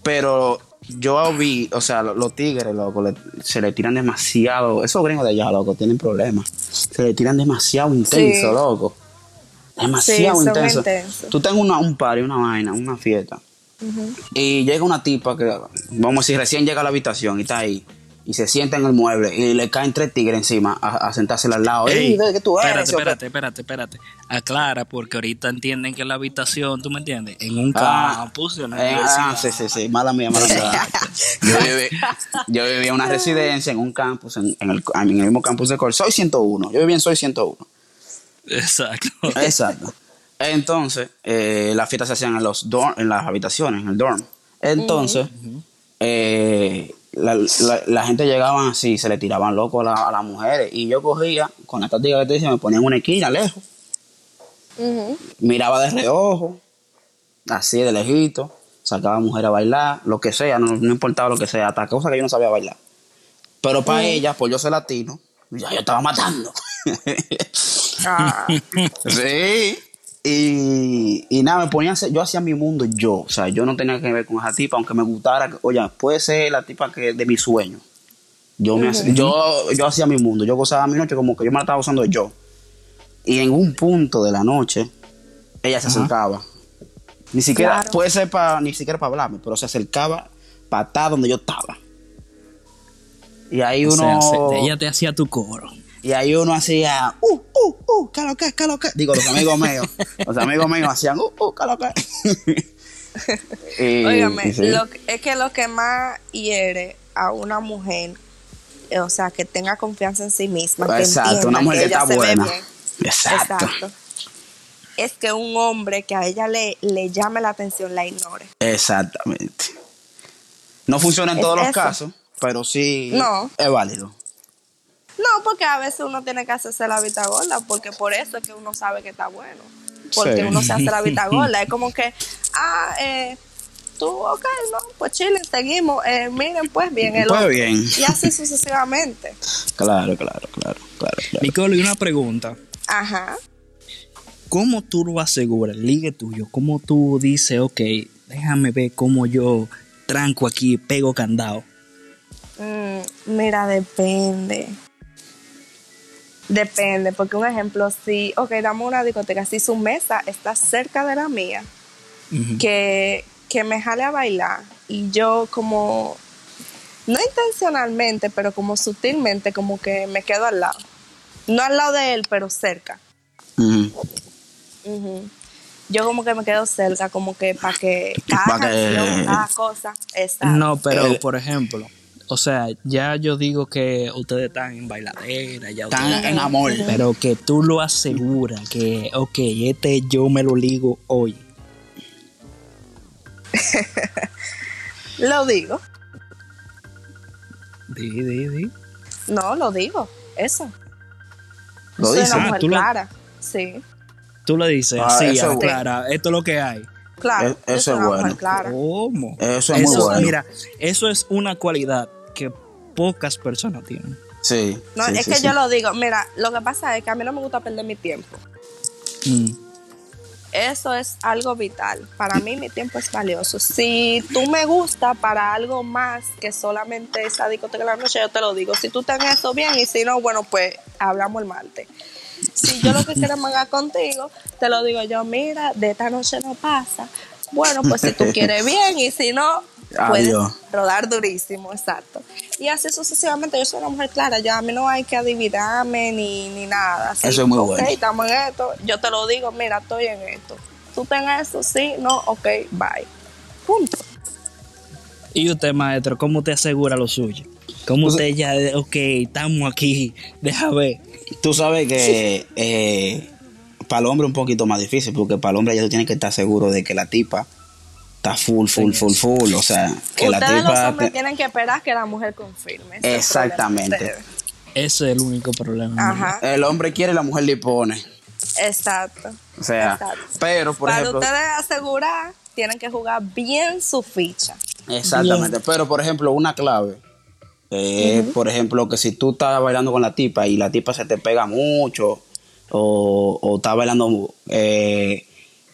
Pero yo vi, o sea, lo- los tigres, loco, le- se le tiran demasiado. Esos gringos de allá, loco, tienen problemas. Se le tiran demasiado intenso, Sí. loco. Demasiado Sí, intenso. Tú tengas una, un party, una vaina, una fiesta. Y llega una tipa que, vamos a decir, recién llega a la habitación y está ahí. Y se sienta en el mueble y le caen tres tigres encima a, a sentársela al lado. Ey, Ey, ¿de qué tú eres? espérate, espérate, espérate, espérate. Aclara, porque ahorita entienden que la habitación, ¿tú me entiendes? En un Ah, campus, en eh, ah, sí, sí, sí, mala mía, mala mía. yo, viví, yo vivía en una residencia, en un campus, en, en el, en el mismo campus de Col. Soy 101, yo vivía en Soy 101. Exacto. Exacto. Entonces, eh, las fiestas se hacían en, los dorm, en las habitaciones, en el dorm. Entonces, eh, la, la- la gente llegaba así, se le tiraban locos a, la- a las mujeres. Y yo cogía, con la táctica que te decía, me ponía en una esquina lejos. Miraba de reojo, así de lejito, sacaba a mujer a bailar, lo que sea, no, no importaba lo que sea, hasta cosas que yo no sabía bailar. Pero para ella, por yo ser latino, ya yo estaba matando. Ah, sí. Y, y nada, me ponía a hacer- yo hacía mi mundo yo, o sea, yo no tenía que ver con esa tipa, aunque me gustara, oye, puede ser la tipa que de mi sueño. Yo, me hacía- yo, yo hacía mi mundo, yo gozaba mi noche como que yo me la estaba usando yo. Y en un punto de la noche, ella se acercaba. Ni siquiera, Claro. puede ser para, ni siquiera para hablarme, pero se acercaba para estar donde yo estaba. Y ahí O uno, sea, ella te hacía tu coro. Y ahí uno hacía, uh, uh, uh, ¿qué lo que, qué lo que? Digo, los amigos míos, los amigos míos hacían, uh, uh, ¿qué lo que? Y- Óigame, y sí. lo que- es que lo que más hiere a una mujer, eh, o sea, que tenga confianza en sí misma, que Exacto, entienda una mujer que está se ve buena. bien. Exacto. Es que un hombre que a ella le, le llame la atención la ignore. Exactamente. No funciona en Es todos los casos, pero sí No. es válido. No, porque a veces uno tiene que hacerse la vista gorda, porque por eso es que uno sabe que está bueno. Porque Sí. uno se hace la vista gorda. Es como que, ah, eh, tú, ok, no, pues chillen, seguimos. Eh, miren, pues bien, el Pues otro. bien. Y así sucesivamente. Claro, claro, claro, claro, claro. Nicole, y una pregunta. Ajá. ¿Cómo tú lo aseguras, el ligue tuyo? ¿Cómo tú dices, ok, déjame ver cómo yo tranco aquí, pego candado? Mm, mira, depende. Depende, porque un ejemplo, si, ok, damos una discoteca, si su mesa está cerca de la mía, que, que me jale a bailar y yo como, no intencionalmente, pero como sutilmente, como que me quedo al lado. No al lado de él, pero cerca. Ujú. Ujú. Yo como que me quedo cerca, como que para que cada Pa' que- canción, cada cosa, exacto. No, pero Eh, por ejemplo, o sea, ya yo digo que ustedes están en bailadera, ya Están ustedes- en amor. pero que tú lo aseguras, que, ok, este yo me lo ligo hoy. Lo digo. Di, di, di. No, lo digo. Eso. Lo Soy dices. una Ah, mujer tú lo- clara. Sí, Tú le dices, Ah, sí, eso Clara, esto es lo que hay. claro. E- eso es bueno. clara. ¿Cómo? Eso es muy bueno. Mira, eso es una cualidad pocas personas tienen. Sí. No, sí, es sí, que sí. yo lo digo. Mira, lo que pasa es que a mí no me gusta perder mi tiempo. Mm. Eso es algo vital. Para mí mi tiempo es valioso. Si tú me gusta para algo más que solamente esa discoteca de la noche, yo te lo digo. Si tú tenés eso bien y si no, bueno, pues hablamos el martes. Si yo lo que quiero es mangar contigo, te lo digo yo, mira, de esta noche no pasa. Bueno, pues si tú quieres bien y si no, puedes Adiós. rodar durísimo, exacto. Y así sucesivamente, yo soy una mujer clara, ya a mí no hay que adivinarme ni, ni nada. Así, Eso es muy ok, bueno. estamos en esto, yo te lo digo, mira, estoy en esto. Tú ten eso, sí, no, ok, bye. Punto. Y usted, maestro, ¿cómo te asegura lo suyo? ¿Cómo usted ya, ok, estamos aquí, deja ver? Tú sabes que eh, para el hombre es un poquito más difícil, porque para el hombre ya tú tienes que estar seguro de que la tipa está full, full, full, full. O sea, que la Ustedes los tipa. hombres te- tienen que esperar que la mujer confirme. Exactamente. Ese es el único problema. Ajá, El hombre quiere y la mujer le pone. exacto. O sea, Exacto. pero por Para ejemplo. ustedes asegurar, tienen que jugar bien su ficha. Exactamente, pero por ejemplo, una clave. eh, Por ejemplo, que si tú estás bailando con la tipa y la tipa se te pega mucho, o, o estás bailando, eh,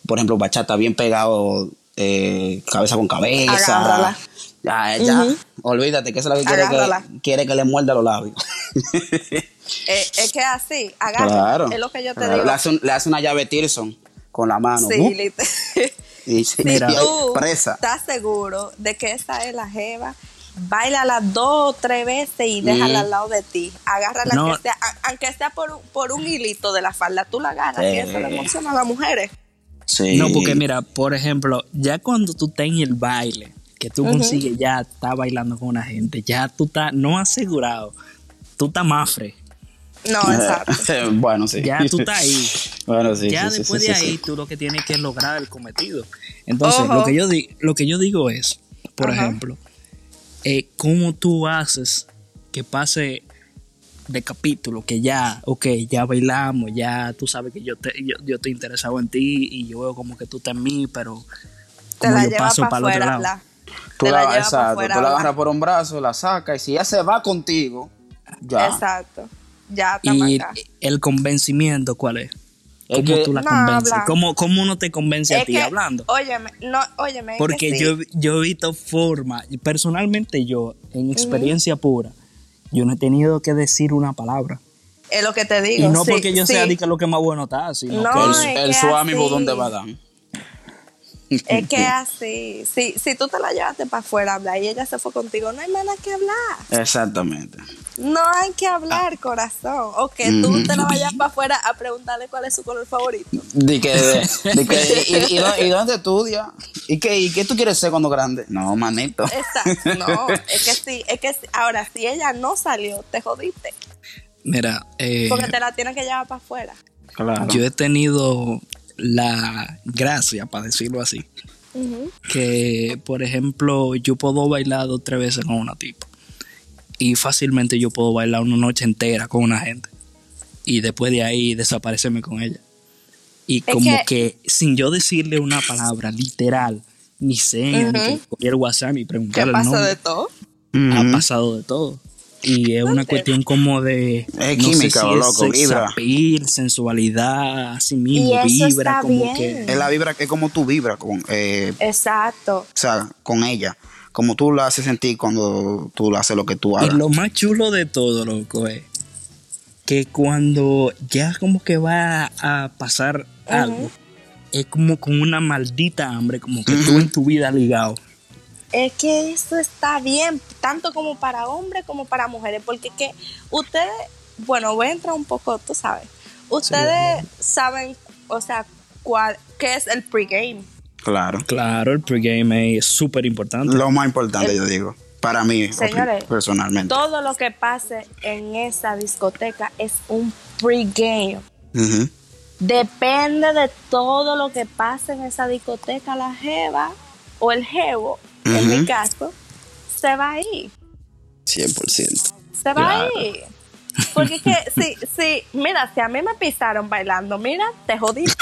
por ejemplo, bachata bien pegado, eh, cabeza con cabeza. Agárrala. Ya, ya, olvídate que eso es lo que quiere Agárrala. que, quiere que le muerda los labios. Eh, es que así, agarra. claro. Es lo que yo te Claro. digo. Le hace, un- le hace una llave Tirson con la mano. Sí, ¿no? lit- Y, si y ahí tú presa. estás seguro de que esa es la jeva, bailala dos o tres veces y déjala Mm. al lado de ti. Agárrala, No. aunque sea, aunque sea por, un- por un hilito de la falda, tú la agarras, Sí. que eso le emociona a las mujeres. Sí. No, porque mira, por ejemplo, ya cuando tú estás en el baile, que tú consigues ya estar bailando con una gente, ya tú estás no asegurado, tú estás mafre. No, exacto. bueno, sí. Ya tú estás ahí. Bueno, sí. ya sí, después sí, de sí, ahí sí. tú lo que tienes que lograr el cometido. Entonces, Ojo. lo que, yo lo que yo digo es, por Ajá. ejemplo, eh, cómo tú haces que pase de capítulo, que ya, ok, ya bailamos, ya tú sabes que yo, te, yo, yo estoy interesado en ti y yo veo como que tú estás en mí, pero Te como la yo paso para para el otro afuera, lado. habla. Tú Te la, la exacto, tú la agarras por un brazo, la sacas y si ella se va contigo, ya. Exacto. Ya está Y acá. el convencimiento, ¿cuál es? Es ¿Cómo que- tú la No, convences? ¿Cómo, ¿Cómo uno te convence a Es ti que, hablando? Óyeme, no, óyeme. es Porque que sí. yo, yo he visto forma, y personalmente yo, en experiencia pura, yo no he tenido que decir una palabra. Es lo que te digo. y no sí, porque yo sí. sea lo que más bueno está, sino No, que el, el suami así. ¿dónde va a dar? Es que así, si, si tú te la llevaste para afuera a hablar y ella se fue contigo, no hay más nada que hablar. Exactamente. No hay que hablar, corazón. O que tú te la vayas para afuera a preguntarle cuál es su color favorito. Di que, di que- y, y dó- y dónde estudia? ¿Y qué, ¿Y qué tú quieres ser cuando grande? No, manito. Exacto. No, es que sí, es que sí. ahora, si ella no salió, te jodiste. Mira, eh, Porque te la tienes que llevar para afuera. Claro. yo he tenido la gracia, para decirlo así, que por ejemplo yo puedo bailar dos o tres veces con una tipa. Y fácilmente yo puedo bailar una noche entera con una gente. Y después de ahí desaparecerme con ella. Y Es como que- que, sin yo decirle una palabra literal ni señas ni Ujú. que coger el WhatsApp y ¿Qué preguntarle el pasó nombre de todo? ha pasado de todo Y es una cuestión como de. Es química, loco, sex vibra. appeal, sensualidad, así Y mismo, eso vibra, está como bien. que. Es la vibra, es como tú vibras con, eh, Exacto. o sea, con ella. Como tú la haces sentir cuando tú haces lo que tú Y hagas. lo más chulo de todo, loco, es que cuando ya como que va a pasar algo, es como con una maldita hambre, como que tú en tu vida ligado. Es que eso está bien, tanto como para hombres como para mujeres, porque que ustedes, bueno, voy a entrar un poco, tú sabes, ustedes saben, o sea, cuál, qué es el pregame. Claro. Claro, el pregame es súper importante. Lo más importante, yo digo. Para mí, Señores, personalmente. Todo lo que pase en esa discoteca es un pregame. Ujú. Depende de todo lo que pase en esa discoteca, la jeva o el jevo, en mi caso, se va a ir. 100%. Se va a ir. Porque es que, si, si, mira, si a mí me pisaron bailando, mira, te jodí.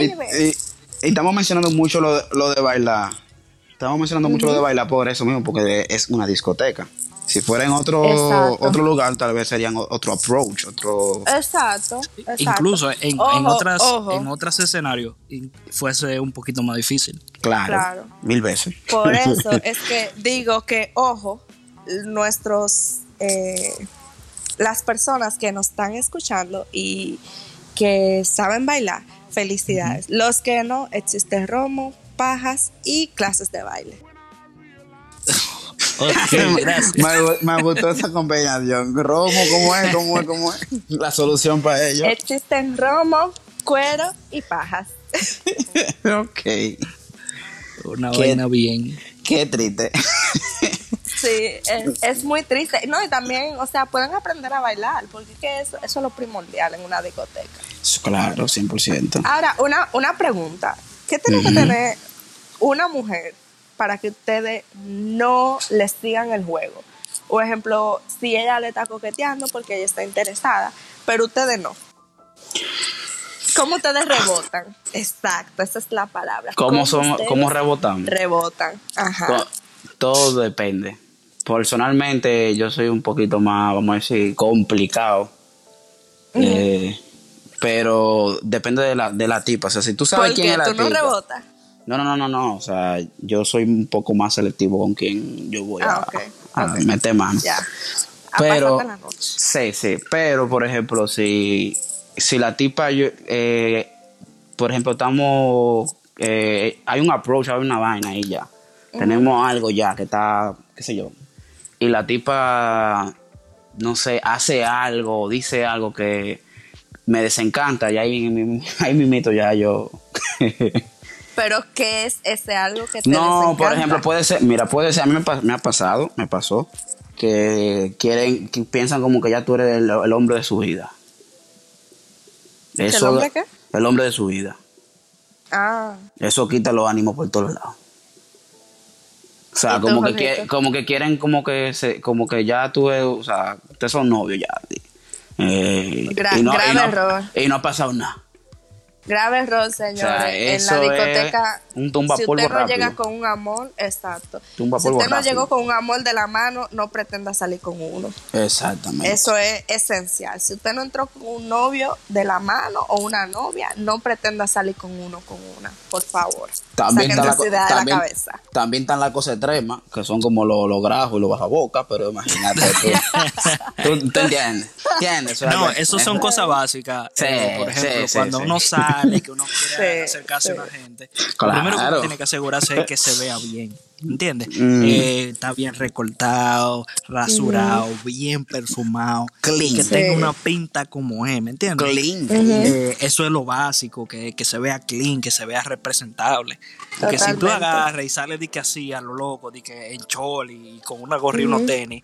Y, Óyeme, y- y estamos mencionando mucho lo de, lo de bailar. Estamos mencionando mucho lo de bailar por eso mismo, porque es una discoteca. Si fuera en otro, Exacto. otro lugar, tal vez serían otro approach, otro... exacto, exacto. Incluso en, en otras ojo. en otros escenarios in- fuese un poquito más difícil. Claro, Claro. mil veces. Por eso es que digo que, ojo, nuestros, eh, las personas que nos están escuchando y que saben bailar, felicidades. Los que no, existe romo, pajas y clases de baile. Gracias. me, gu- me gustó esa combinación. Romo, ¿cómo es? ¿Cómo es? ¿Cómo es? La solución para ello. Existen romo, cuero y pajas. ok. Una ¿Qué? vaina bien. Qué triste. Sí, es, es muy triste. No, y también, o sea, pueden aprender a bailar, porque es que eso, eso es lo primordial en una discoteca. claro, 100%. Ahora, una, una pregunta. ¿Qué tiene que tener una mujer para que ustedes no les sigan el juego? Por ejemplo, si ella le está coqueteando porque ella está interesada, pero ustedes no. ¿Cómo ustedes rebotan? Exacto, esa es la palabra. ¿Cómo, somos, ustedes ¿Cómo rebotamos? rebotan? Ajá. Todo depende. Personalmente, yo soy un poquito más, vamos a decir, complicado. Eh, pero depende de la, de la tipa. O sea, si tú sabes ¿Por quién es la tú no tipa. rebotas? No, no, no, no, no. O sea, yo soy un poco más selectivo con quien yo voy Ah, a, ok, a ok. meter mano. Ya. A Pero, la noche. sí, sí. Pero, por ejemplo, si, si la tipa, yo, eh, por ejemplo, estamos, eh, hay un approach, hay una vaina ahí ya. Tenemos algo ya que está, qué sé yo. Y la tipa, no sé, hace algo, dice algo que me desencanta y ahí, mi- ahí mismito ya yo... Pero ¿qué es ese algo que te No, por ejemplo, puede ser, mira, puede ser, a mí me, ha pasado, me pasó, que quieren, que piensan como que ya tú eres el, el hombre de su vida. ¿El hombre qué? El hombre de su vida. Ah, Eso quita los ánimos por todos lados. O sea, ¿Y tú, como que, como que quieren como que se, como que ya tú, o sea, ustedes son novios ya. Eh, Gra- y no, y grave no- error. Y no ha pasado nada. Grave error, señores. O sea, en la discoteca, es un tumba si usted no rápido. llega con un amor, exacto. Tumba si usted no rápido. llegó con un amor de la mano, no pretenda salir con uno. Exactamente. Eso es esencial. Si usted no entró con un novio de la mano o una novia, no pretenda salir con uno con una, por favor. También está, la, idea de también, la cabeza. también están las cosas extremas, que son como los lo grajos y los bajabocas, pero imagínate tú. tú, tú entiendes. No, eso son cosas básicas. Sí, eh, por ejemplo, sí, sí, cuando sí. uno que uno quiere Sí, acercarse sí. a una gente, Claro. lo primero que uno tiene que asegurarse es que se vea bien. ¿Entiendes? Mm. Eh, está bien recortado, rasurado, bien perfumado. Clean. Que Sí. tenga una pinta como es, ¿me entiendes? Clean. Eh, eso es lo básico, que, que se vea clean, que se vea representable. Porque si tú agarras y sales de que así a lo loco, de que en chol y con una gorra y unos tenis,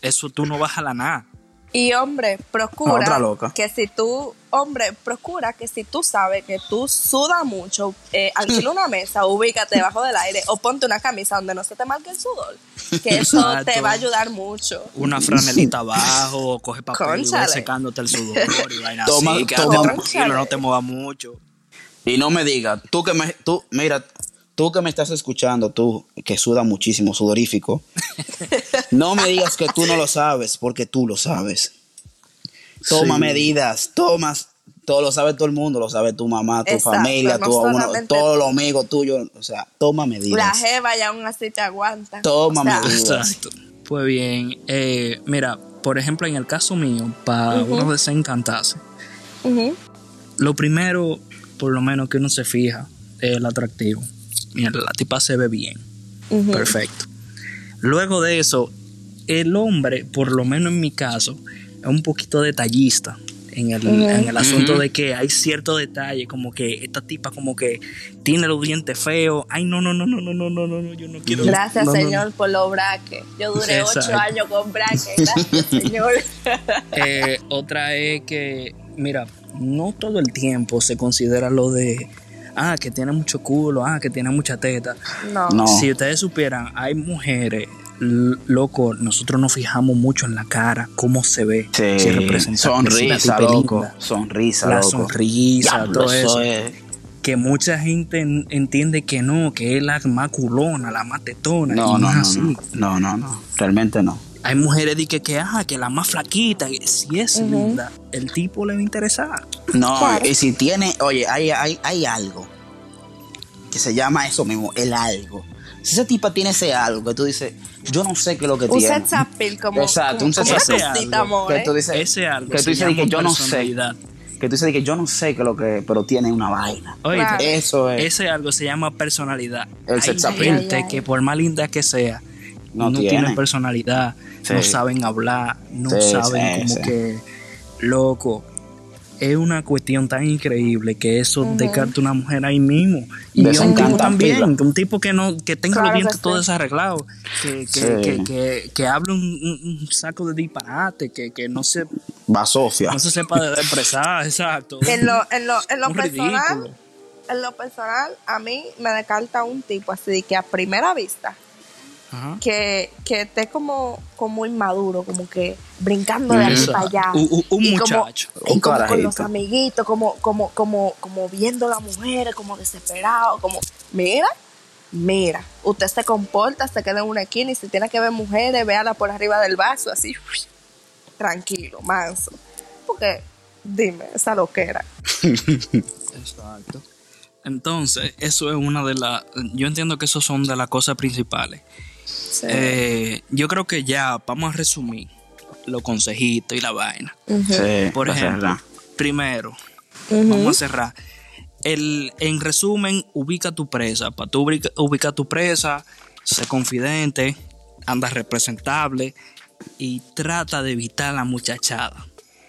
eso tú no vas a la nada. Y hombre, procura Otra loca. que si tú, hombre, procura que si tú sabes que tú sudas mucho, eh, alquila una mesa, ubícate debajo del aire o ponte una camisa donde no se te marque el sudor. Que eso Exacto. te va a ayudar mucho. una franelita abajo, coge papel y ve Cónchale. secándote el sudor y vaina Toma- así, toma- tranquilo, no te muevas mucho. Y no me digas, tú que me, tú, mira, tú que me estás escuchando, tú que suda muchísimo, sudorífico, no me digas que tú no lo sabes, porque tú lo sabes. Toma Sí. medidas, tomas, todo lo sabe todo el mundo, lo sabe tu mamá, tu Exacto, familia, no tu, uno- todos los amigos tuyos, o sea, toma La medidas. jeva ya aún así te aguanta. Toma O sea, medidas. Exacto. Pues bien, eh, mira, por ejemplo, en el caso mío, para uno desencantarse, lo primero, por lo menos que uno se fija, es el atractivo. Mira, la tipa se ve bien. Perfecto. Luego de eso, el hombre, por lo menos en mi caso, es un poquito detallista en el, en el asunto de que hay cierto detalle, como que esta tipa como que tiene los dientes feos. Ay, no, no, no, no, no, no, no, no, no, yo no quiero. Gracias, no, no, no. Señor, por los braques. Yo duré Exacto. ocho años con braques. Gracias, Señor. Eh, otra es que, mira, no todo el tiempo se considera lo de, ah, que tiene mucho culo, ah, que tiene mucha teta. No. No. Si ustedes supieran, hay mujeres, loco, nosotros nos fijamos mucho en la cara, cómo se ve, Sí, si es representante, si la sonrisa, loco. Sonrisa, la loco. sonrisa, todo eso. es- Que mucha gente en- entiende que no, que es la más culona, la más tetona, No, y no, no, así. no, no, no, no, realmente no. Hay mujeres de que, que, ah, que la más flaquita, y si es linda, el tipo le va a interesar. No, Claro. y si tiene, oye, hay, hay, hay algo que se llama eso mismo, el algo. Si esa tipa tiene ese algo que tú dices, yo no sé qué es lo que Un tiene. sex appeal como, Exacto, como, un sex appeal. que ¿eh? tú dices, Ese algo que tú dices que yo no sé, personalidad. que tú dices que yo no sé qué es lo que, pero tiene una vaina. Oye, Claro. Eso es. ese algo se llama personalidad. El Hay sex appeal. gente Ay, ay, que por más linda que sea, No no, tiene. personalidad, Sí. no saben hablar, no Sí, saben sí, como sí. que, loco, es una cuestión tan increíble que eso descarta una mujer ahí mismo. Y a un tipo también, pila. un tipo que no que tenga Claro los dientes sí. todo desarreglado, que, que, Sí. que, que, que hable un, un- un saco de disparate, que, que no, se, Va Sofía. no se sepa de expresar, exacto. En lo, en lo, en lo personal, ridículo. en lo personal, a mí me descarta un tipo así de que a primera vista, Ajá. que, que esté como, como inmaduro, como que brincando de aquí para allá. Un- un- un Y como- muchacho. y Un como con los amiguitos, como, como, como, como viendo a la mujer, como desesperado, como, mira, mira, usted se comporta, se queda en una esquina y si tiene que ver mujeres, véala por arriba del vaso, así, tranquilo, manso. Porque, dime, esa loquera. Exacto. Entonces, eso es una de las. Yo entiendo que eso son de las cosas principales. Sí. Eh, yo creo que ya vamos a resumir los consejitos y la vaina. Ujú. Sí, Por ejemplo, cerrar. primero, vamos a cerrar. El, en resumen, ubica tu presa. Para tú ubica, ubicar tu presa, sé confidente, anda representable y trata de evitar la muchachada.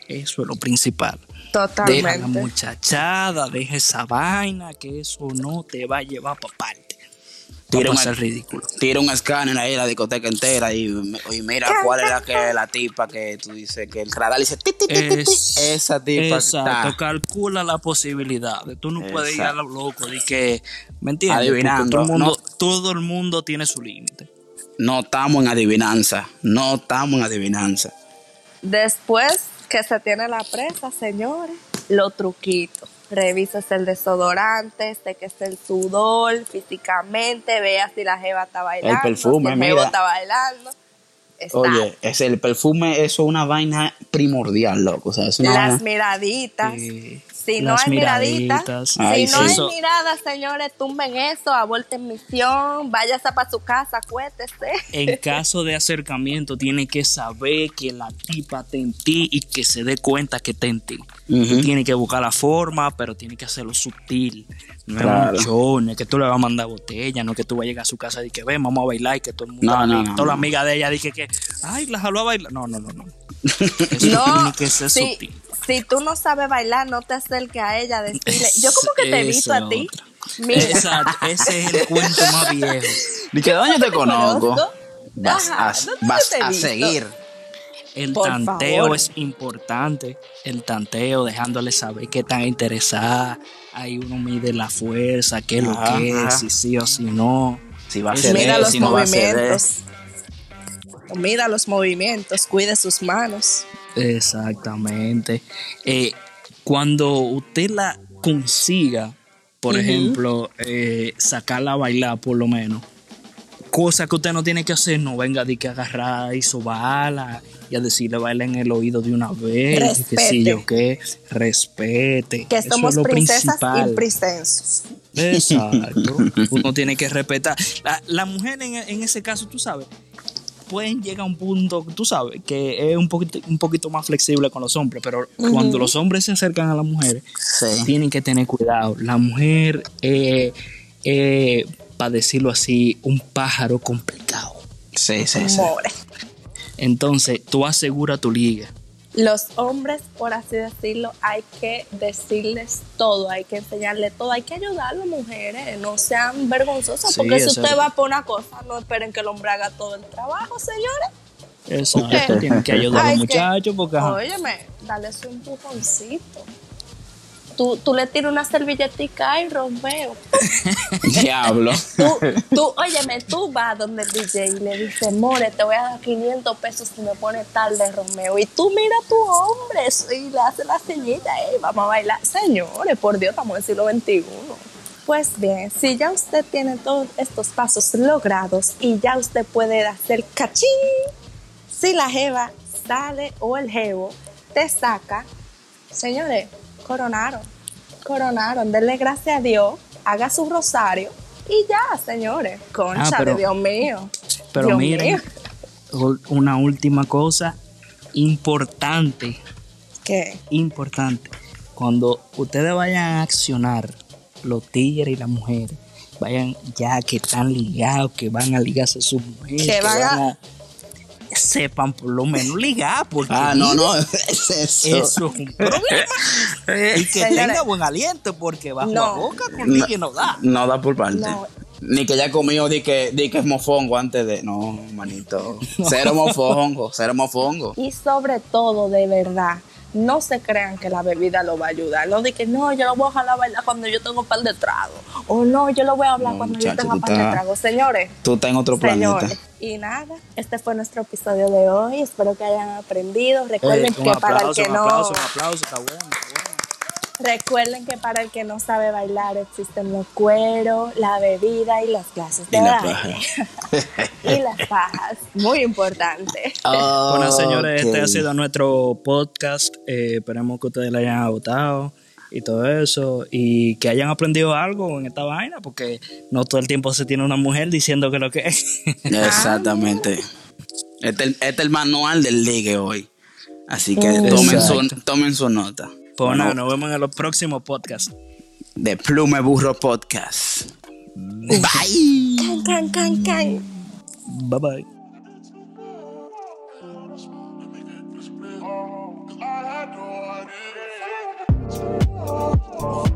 Eso es lo principal. Deja la Totalmente. muchachada, deja esa vaina, que eso no te va a llevar para parte. Tira a un- ser ridículo. Tira un escáner ahí la discoteca entera y, y mira cuál es la que la tipa que tú dices que el radar dice ti, ti, ti, ti, ti. Es- esa tipa Exacto, está calcula la posibilidad. Tú no puedes ir a lo loco de que, ¿me entiendes? Adivinando, Todo el, mundo, no. todo el mundo tiene su límite. no estamos en adivinanza, no estamos en adivinanza. Después que se tiene la presa, señores, los truquitos. Revisas el desodorante, sé que es el sudor físicamente, vea si la jeva está bailando. perfume, si el mira. está bailando. Está. Oye, es el perfume, eso es una vaina primordial, loco. O sea, es una Las vaina- miraditas. Sí. Si no hay miradita, miraditas. si no sí. hay mirada, señores, tumben eso, aborten misión, váyase para su casa, acuéstese. En caso de acercamiento, tiene que saber que la tipa está en ti y que se dé cuenta que está en ti. Ujú. Tiene que buscar la forma, pero tiene que hacerlo sutil. No Claro. es un show, no es que tú le vas a mandar botella, no es que tú vas a llegar a su casa y que ven, vamos a bailar y que todo el mundo, No, no, no, toda la amiga de ella dice que, ay, la jaló a bailar. No, no, no, no. Eso No, tiene que ser si, sutil. Si tú no sabes bailar, no te acerques a ella a decirle, yo como que te he visto a ti. Mira, Exacto, ese es el cuento más viejo. Dice, ¿dónde te conozco? conozco. Vas, Ajá, a, ¿dónde vas te seguir. El Por tanteo favor. es importante. El tanteo, dejándole saber qué tan interesada. Ahí uno mide la fuerza, qué es lo que es, si sí o si no. Si va a los si no va a ceder. Mira los movimientos, cuide sus manos. Exactamente. Eh, cuando usted la consiga, por ejemplo, eh, sacarla a bailar por lo menos. Cosa que usted no tiene que hacer, no venga de que agarrar y sobarla y a decirle baila en el oído de una vez, que sí yo qué, respete. Que Eso somos es lo princesas principal. y princesos. Exacto. Uno tiene que respetar. La, la mujer en, en ese caso, tú sabes, pueden llegar a un punto, tú sabes, que es un poquito, un poquito más flexible con los hombres, pero cuando los hombres se acercan a las mujeres, Sí. tienen que tener cuidado. La mujer, eh, eh, para decirlo así, un pájaro complicado. Sí, sí, sí. Entonces, tú asegura tu liga. Los hombres, por así decirlo, hay que decirles todo, hay que enseñarles todo, hay que ayudar a las mujeres, no sean vergonzosas, Sí, porque si usted es- va por una cosa, no esperen que el hombre haga todo el trabajo, señores. Exacto. Tienen que ayudar a los muchachos porque Óyeme, dale su empujoncito. Tú, tú le tiras una servilletica y Romeo. Diablo. Tú, tú, óyeme, tú vas donde el DJ y le dices, More, te voy a dar 500 pesos si me pones tarde, Romeo. Y tú mira a tu hombre y le haces la ceñita, "Ey, vamos a bailar. Señores, por Dios, estamos en el siglo XXI. Pues bien, si ya usted tiene todos estos pasos logrados y ya usted puede hacer cachín, si la jeva sale o el jevo te saca, señores, coronaron, coronaron, denle gracias a Dios, haga su rosario y ya, señores, concha Ah, pero- de Dios mío. Pero Dios miren, mío. una última cosa importante, ¿Qué? importante. Cuando ustedes vayan a accionar, los tigres y las mujeres, vayan ya que están ligados, que van a ligarse a sus mujeres, Que van a- sepan por lo menos ligar, porque Ah, no, no, es eso. eso es un problema. y que Señores. tenga buen aliento, porque bajo No. la boca con No. no da. No da por parte. No. Ni que ya comió di que, di que es mofongo antes de. No, manito. Cero mofongo, cero mofongo. Y sobre todo, de verdad, no se crean que la bebida lo va a ayudar. No de que no, yo lo voy a jalar a bailar cuando yo tengo un par de tragos. O no, yo lo voy a hablar No, cuando yo tenga tú par de tragos. Señores, Tú estás en otro planeta. Y nada, este fue nuestro episodio de hoy. Espero que hayan aprendido. Recuerden Eh, que para el que un no aplauso, un aplauso, está bueno, está bueno. recuerden que para el que no sabe bailar existen los cueros, la bebida y las clases de Y la baile. y las pajas, muy importante. Bueno, señores, este ha sido nuestro podcast. Eh, esperemos que ustedes le hayan gustado y todo eso. Y que hayan aprendido algo en esta vaina, porque no todo el tiempo se tiene una mujer diciendo que lo que es. Exactamente. Este, este es el manual del ligue hoy. Así que tomen su, tomen su nota. pues Bueno, nada, nos vemos en los próximos podcasts. de Plume Burro Podcast. Bye. Can, can, can, can. Bye bye. Oh.